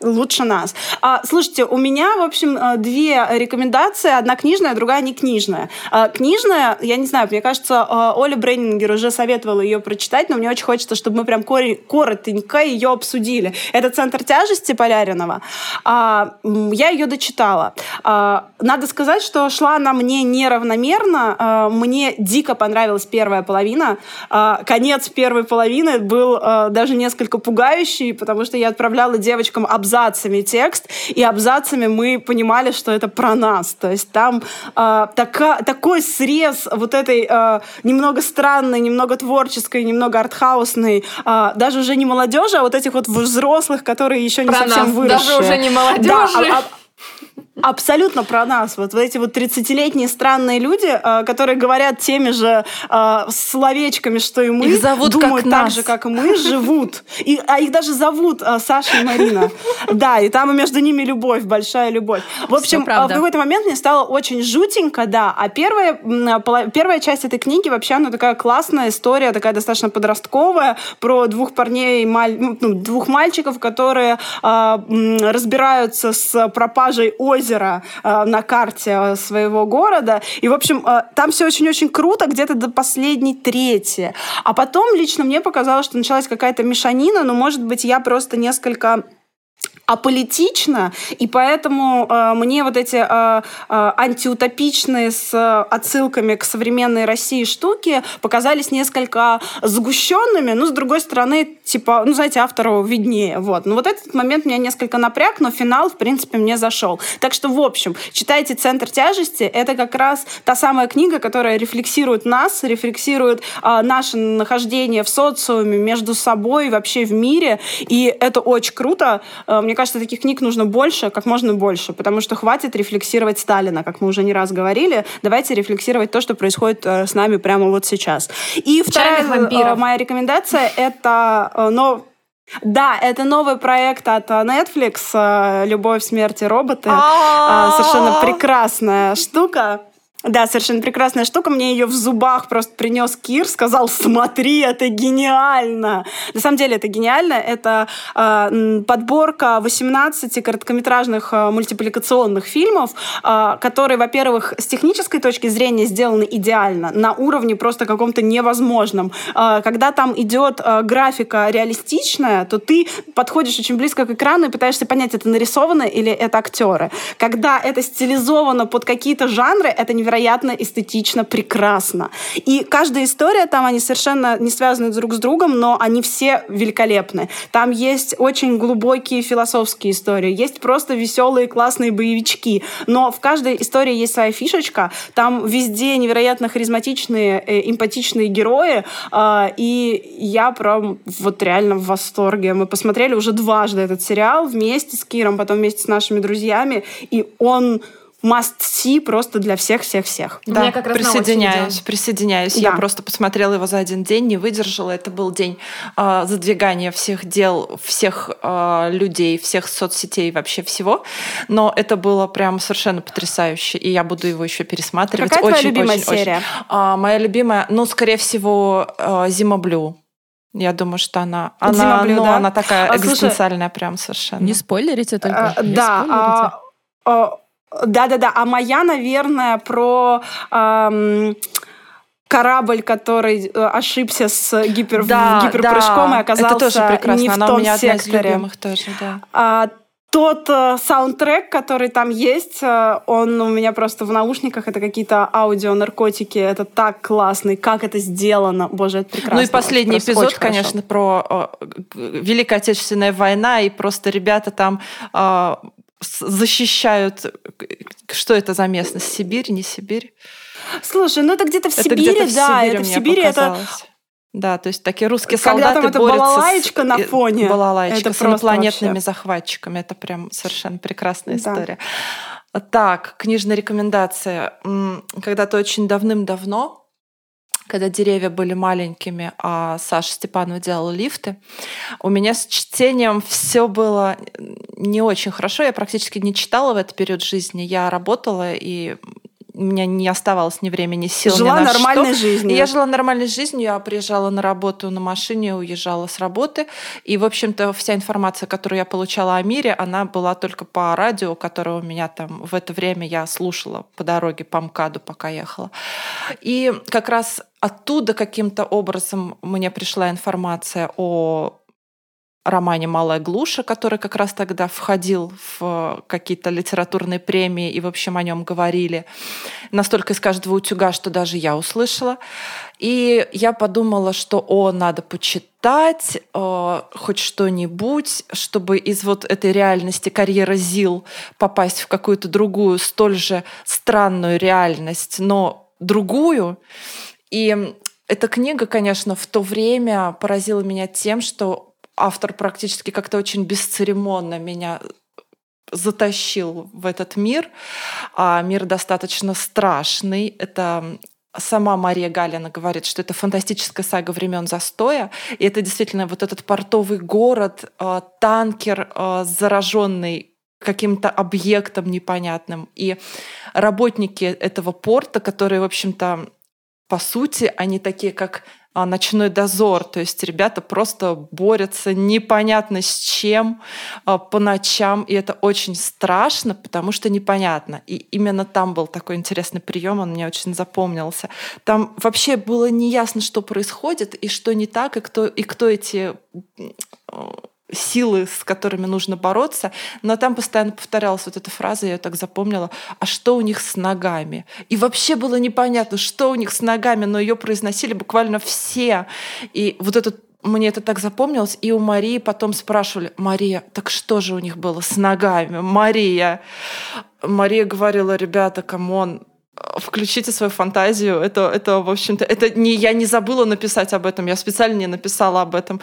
Лучше нас. А, слушайте, у меня, в общем, э, две рекомендации. Одна книжная, другая не книжная. А, книжная, я не знаю, мне кажется, э, Оля Брейнингер уже советовала ее прочитать, но мне очень хочется, чтобы мы прям коротенько ее обсудили. Это «Центр тяжести» Поляринова. А, я ее дочитала. А, надо сказать, что шла она мне неравномерно. А, мне дико понравилась первая половина. А, конец первой половины был а, даже несколько пугающий, потому что я отправляла девочкам абзацами текст, и абзацами мы понимали, что это про нас. То есть там а, така- такой срез вот этой а, немного странной, немного творческой, немного артхаусной, а, даже уже не молодежи, а вот этих вот взрослых, которые еще не Про совсем нас, выросшие. даже уже не молодежи. Да, а- а- Абсолютно про нас. Вот эти вот 30-летние странные люди, э, которые говорят теми же э, словечками, что и мы, Их зовут думают как так нас. же, как и мы, живут. И, а их даже зовут э, Саша и Марина. Да, и там между ними любовь, большая любовь. В общем, в какой-то момент мне стало очень жутенько, да. А первая, первая часть этой книги вообще, она такая классная история, такая достаточно подростковая, про двух парней, маль- ну, двух мальчиков, которые разбираются с пропажей озера э, на карте э, своего города. И, в общем, э, там все очень-очень круто, где-то до последней трети. А потом лично мне показалось, что началась какая-то мешанина, но, может быть, я просто несколько аполитично, и поэтому э, мне вот эти э, э, антиутопичные с э, отсылками к современной России штуки показались несколько сгущенными, но с другой стороны, типа, ну, знаете, автору виднее, вот. Но вот этот момент меня несколько напряг, но финал, в принципе, мне зашел. Так что, в общем, читайте «Центр тяжести», это как раз та самая книга, которая рефлексирует нас, рефлексирует э, наше нахождение в социуме, между собой, вообще в мире, и это очень круто. Э, Мне кажется, таких книг нужно больше, как можно больше, потому что хватит рефлексировать Сталина, как мы уже не раз говорили. Давайте рефлексировать то, что происходит э, с нами прямо вот сейчас. И вторая Чайных вампиров. э, моя рекомендация — это э, нов- да, это новый проект от э, Netflix э, «Любовь, смерть и роботы». Э, Совершенно прекрасная штука. Да, совершенно прекрасная штука. Мне ее в зубах просто принес Кир, сказал, смотри, это гениально. На самом деле это гениально. Это э, подборка 18 короткометражных э, мультипликационных фильмов, э, которые, во-первых, с технической точки зрения сделаны идеально, на уровне просто каком-то невозможном. Э, когда там идет э, графика реалистичная, то ты подходишь очень близко к экрану и пытаешься понять, это нарисовано или это актеры. Когда это стилизовано под какие-то жанры, это невероятно эстетично, прекрасно. И каждая история там, они совершенно не связаны друг с другом, но они все великолепны. Там есть очень глубокие философские истории, есть просто веселые, классные боевички, но в каждой истории есть своя фишечка, там везде невероятно харизматичные, э, эмпатичные герои, э, и я прям вот реально в восторге. Мы посмотрели уже дважды этот сериал вместе с Киром, потом вместе с нашими друзьями, и он must see просто для всех-всех-всех. У меня как раз присоединяюсь, присоединяюсь. Да. Я просто посмотрела его за один день, не выдержала. Это был день а, задвигания всех дел, всех а, людей, всех соцсетей, вообще всего. Но это было прям совершенно потрясающе, и я буду его еще пересматривать. Какая твоя Очень, любимая очень, очень. серия? А, моя любимая, ну, скорее всего, а, Зима Блю. Я думаю, что она, она, Зима Блю, ну, да? она такая А, слушай, экзистенциальная прям совершенно. Не спойлерите только. А, не Да, спойлерите. а, а, да-да-да. А моя, наверное, про ам, корабль, который э, ошибся с гипер, да, гиперпрыжком да. и оказался Это тоже прекрасно. не в она том у меня одна из секторе. любимых тоже, да. А, тот э, саундтрек, который там есть, э, он у меня просто в наушниках, это какие-то аудио-наркотики, это так классно, и как это сделано, боже, это прекрасно. Ну и последний Просто эпизод, очень хорошо. конечно, про э, Великая Отечественная война, и просто ребята там э, защищают... Что это за местность? Сибирь, не Сибирь? Слушай, ну это где-то в это Сибири, где-то в да, Сибири это в Сибири, это показалось. Да, то есть такие русские Когда солдаты там борются балалаечка с, на фоне, балалаечка это с инопланетными вообще. захватчиками. Это прям совершенно прекрасная Да. история. Так, книжная рекомендация. Когда-то очень давным-давно, когда деревья были маленькими, а Саша Степанова делала лифты, у меня с чтением все было не очень хорошо. Я практически не читала в этот период жизни. Я работала, и у меня не оставалось ни времени, ни сил, жила ни на нормальной что. жизнью. Я жила нормальной жизнью, я приезжала на работу на машине, уезжала с работы. И, в общем-то, вся информация, которую я получала о мире, она была только по радио, которое у меня там в это время я слушала по дороге по МКАДу, пока ехала. И как раз оттуда каким-то образом мне пришла информация о романе «Малая глуша», который как раз тогда входил в какие-то литературные премии, и, в общем, о нем говорили. Настолько из каждого утюга, что даже я услышала. И я подумала, что, о, надо почитать э, хоть что-нибудь, чтобы из вот этой реальности карьеры ЗИЛ попасть в какую-то другую, столь же странную реальность, но другую. И эта книга, конечно, в то время поразила меня тем, что автор практически как-то очень бесцеремонно меня затащил в этот мир. А мир достаточно страшный. Это сама Мария Галина говорит, что это фантастическая сага времен застоя. И это действительно вот этот портовый город, э, танкер, э, зараженный каким-то объектом непонятным. И работники этого порта, которые, в общем-то, по сути, они такие, как а, ночной дозор. То есть ребята просто борются непонятно с чем а, по ночам. И это очень страшно, потому что непонятно. И именно там был такой интересный прием, он мне очень запомнился. Там вообще было неясно, что происходит и что не так, и кто, и кто эти силы, с которыми нужно бороться, но там постоянно повторялась вот эта фраза, я ее так запомнила, а что у них с ногами? И вообще было непонятно, что у них с ногами, но ее произносили буквально все. И вот этот мне это так запомнилось, и у Марии потом спрашивали, Мария, так что же у них было с ногами? Мария. Мария говорила, ребята, come on, включите свою фантазию. Это, это в общем-то, это не, я не забыла написать об этом, я специально не написала об этом.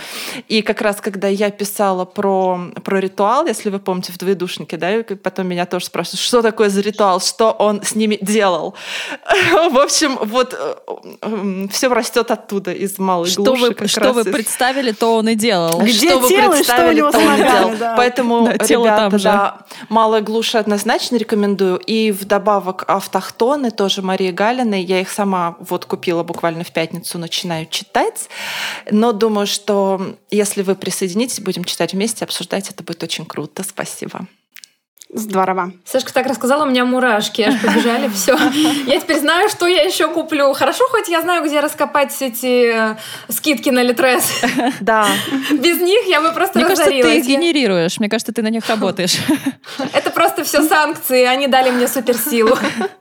И как раз, когда я писала про, про ритуал, если вы помните, в «Двоедушнике», да, и потом меня тоже спрашивают, что такое за ритуал, что он с ними делал. В общем, вот все растет оттуда, из малой Что глуши. вы, как что раз вы из- представили, то он и делал. Где что вы тело и что у представили, него то он и ногами, делал. да. Поэтому, Да, тело ребята, там же. да, «Малая глуша» однозначно рекомендую. И вдобавок «Автохтоны» тоже Марии Галиной. Я их сама вот купила буквально в пятницу, начинаю читать. Но думаю, что если вы присоединитесь, будем читать вместе, обсуждать, это будет очень круто. Спасибо. Здорово. Сашка так рассказала, у меня мурашки аж побежали, все. Я теперь знаю, что я еще куплю. Хорошо, хоть я знаю, где раскопать все эти э, скидки на Литрес. Да, Без них я бы просто Мне кажется, ты их генерируешь. Мне кажется, ты на них работаешь. Это просто все санкции, они дали мне суперсилу.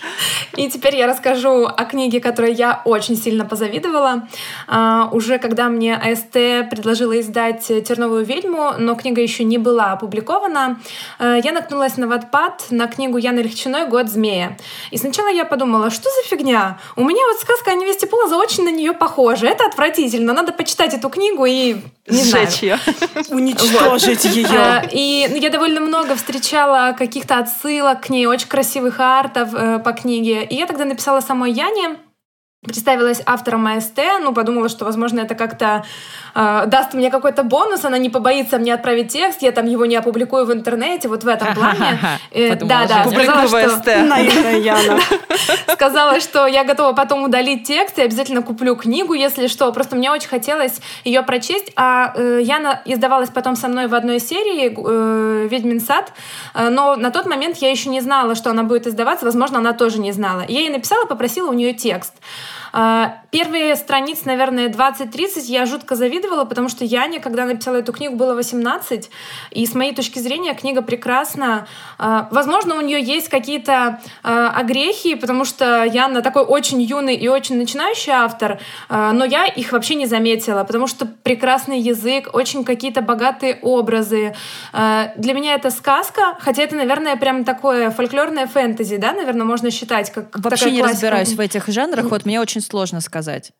И теперь я расскажу о книге, которой я очень сильно позавидовала. А, уже когда мне АСТ предложила издать «Терновую ведьму», но книга еще не была опубликована, а, я наткнулась на Ватпад на книгу Яны Легчиной «Год змея». И сначала я подумала, что за фигня? У меня вот сказка о невесте Полоза очень на нее похожа. Это отвратительно. Надо почитать эту книгу и не Сжечь ее. Уничтожить ее. А, И ну, я довольно много встречала каких-то отсылок к ней, очень красивых артов э, по книге. И я тогда написала самой Яне, представилась автором АСТ, ну, подумала, что, возможно, это как-то э, даст мне какой-то бонус, она не побоится мне отправить текст, я там его не опубликую в интернете, вот в этом плане. Э, Подумала, Да, да, Женя. сказала, Публикуй в что... СТ. Наивная Яна. Сказала, что я готова потом удалить текст и обязательно куплю книгу, если что. Просто мне очень хотелось ее прочесть. А э, Яна издавалась потом со мной в одной серии э, «Ведьмин сад», Э, но на тот момент я еще не знала, что она будет издаваться. Возможно, она тоже не знала. Я ей написала, попросила у нее текст. А, Первые страниц, наверное, 20-30 я жутко завидовала, потому что Яне, когда написала эту книгу, было 18. И с моей точки зрения книга прекрасна. А, Возможно, у нее есть какие-то а, огрехи, потому что Яна такой очень юный и очень начинающий автор, но я их вообще не заметила, потому что прекрасный язык, очень какие-то богатые образы. Для меня это сказка, хотя это, наверное, прям такое фольклорное фэнтези, да, наверное, можно считать как Вообще такая не классика. разбираюсь в этих жанрах, вот мне очень сложно сказать.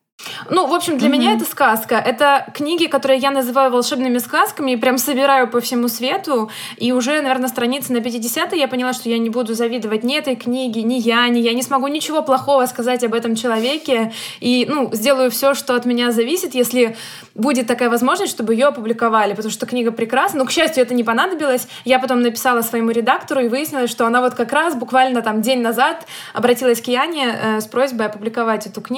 Ну, в общем, для меня это сказка. Это книги, которые я называю волшебными сказками, и прям собираю по всему свету. И уже, наверное, страницы на 50 я поняла, что я не буду завидовать ни этой книге, ни я, ни я не смогу ничего плохого сказать об этом человеке. И, ну, сделаю все, что от меня зависит, если будет такая возможность, чтобы ее опубликовали, потому что книга прекрасна. Но, к счастью, это не понадобилось. Я потом написала своему редактору и выяснилось, что она вот как раз буквально там день назад обратилась к Яне э, с просьбой опубликовать эту книгу.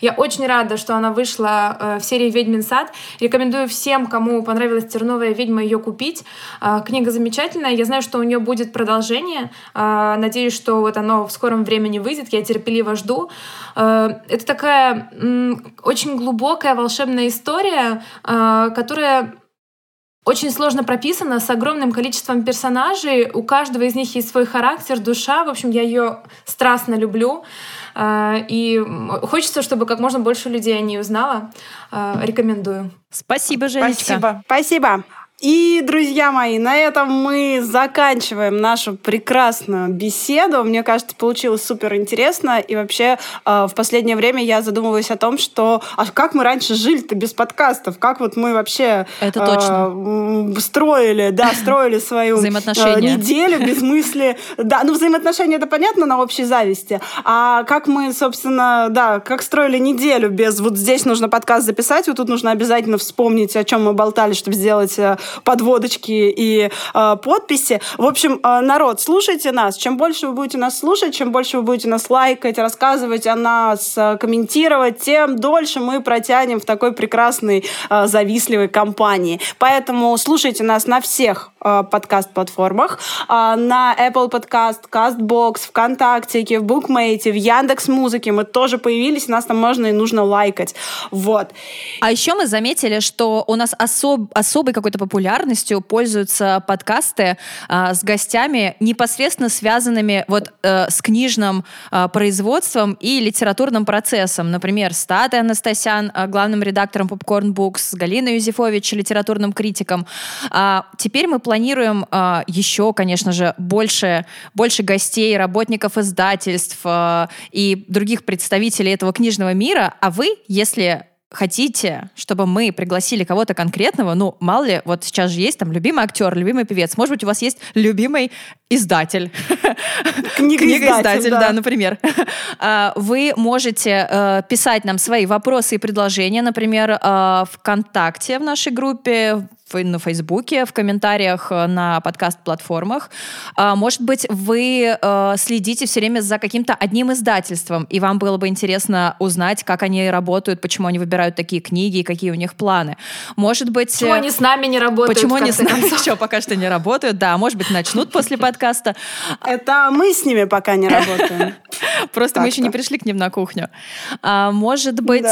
Я очень рада, что она вышла э, в серии «Ведьмин сад». Рекомендую всем, кому понравилась «Терновая ведьма», ее купить. Э, Книга замечательная. Я знаю, что у нее будет продолжение. Э, Надеюсь, что вот оно в скором времени выйдет. Я терпеливо жду. Это такая очень глубокая волшебная история, которая очень сложно прописана, с огромным количеством персонажей. У каждого из них есть свой характер, душа. В общем, я ее страстно люблю. Э, И хочется, чтобы как можно больше людей о ней узнало. Э, Рекомендую. Спасибо, Женечка. Спасибо. Спасибо. И, друзья мои, на этом мы заканчиваем нашу прекрасную беседу. Мне кажется, получилось супер интересно. И вообще, э, в последнее время я задумываюсь о том, что а как мы раньше жили-то без подкастов? Как вот мы вообще Это э, точно. м, строили, да, строили свою э, неделю без мысли. Да, ну взаимоотношения это понятно на общей зависти. А как мы, собственно, да, как строили неделю без вот здесь нужно подкаст записать, вот тут нужно обязательно вспомнить, о чем мы болтали, чтобы сделать э, подводочки и э, подписи. В общем, э, народ, слушайте нас. Чем больше вы будете нас слушать, чем больше вы будете нас лайкать, рассказывать о нас, э, комментировать, тем дольше мы протянем в такой прекрасной э, завистливой компании. Поэтому слушайте нас на всех э, подкаст-платформах. э, на Apple Podcast, CastBox, ВКонтакте, в Букмейте, в Яндекс Музыке. Мы тоже появились, нас там можно и нужно лайкать. Вот. А еще мы заметили, что у нас особ- особой какой-то популярностью пользуются подкасты а, с гостями, непосредственно связанными вот э, с книжным а, производством и литературным процессом. Например, с Татой Анастасян, а, главным редактором Popcorn Books, с Галиной Юзефович, литературным критиком. А, теперь мы планируем а, еще, конечно же, больше, больше гостей, работников издательств а, и других представителей этого книжного мира. А вы, если хотите, чтобы мы пригласили кого-то конкретного, ну, мало ли, вот сейчас же есть там любимый актер, любимый певец, может быть, у вас есть любимый издатель. Книгоиздатель, да. да. например. А, Вы можете э, писать нам свои вопросы и предложения, например, э, ВКонтакте в нашей группе, на Фейсбуке, в комментариях э, на подкаст-платформах. А, Может быть, вы э, следите все время за каким-то одним издательством, и вам было бы интересно узнать, как они работают, почему они выбирают такие книги и какие у них планы. Может быть... Почему э, они с нами не работают, Почему они с нами концов? еще пока что не работают? Да, может быть, начнут после подкаста. Это мы с ними пока не работаем. Просто мы еще не пришли к ним на кухню. А, может быть,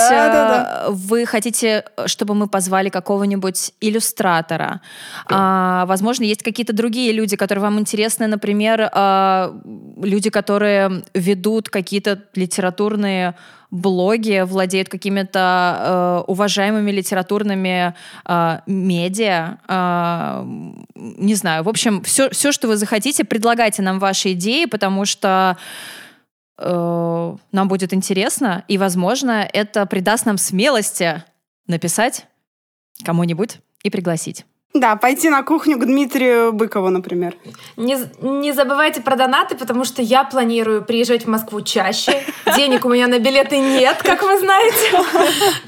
вы хотите, чтобы мы позвали какого-нибудь иллюстратора, иллюстратора. А, возможно, есть какие-то другие люди, которые вам интересны, например, а, люди, которые ведут какие-то литературные блоги, владеют какими-то э, уважаемыми литературными э, медиа, э, не знаю, в общем, все, все, что вы захотите, предлагайте нам ваши идеи, потому что э, нам будет интересно, и, возможно, это придаст нам смелости написать кому-нибудь и пригласить. Да, пойти на кухню к Дмитрию Быкову, например. Не, не забывайте про донаты, потому что я планирую приезжать в Москву чаще. Денег у меня на билеты нет, как вы знаете.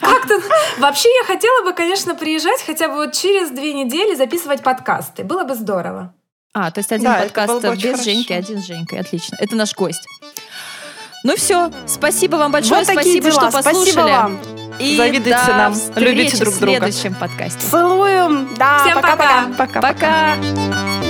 Как-то... Вообще я хотела бы, конечно, приезжать хотя бы вот через две недели записывать подкасты. Было бы здорово. А, то есть один Да, подкаст бы без очень хорошо. Женьки, один с Женькой. Отлично. Это наш гость. Ну все, спасибо вам большое, Вот спасибо, дела. что послушали. Спасибо вам. И Завидуйте до нам, любите друг в друга. следующем подкасте. Целуем. Да, Всем пока-пока. Пока. Пока.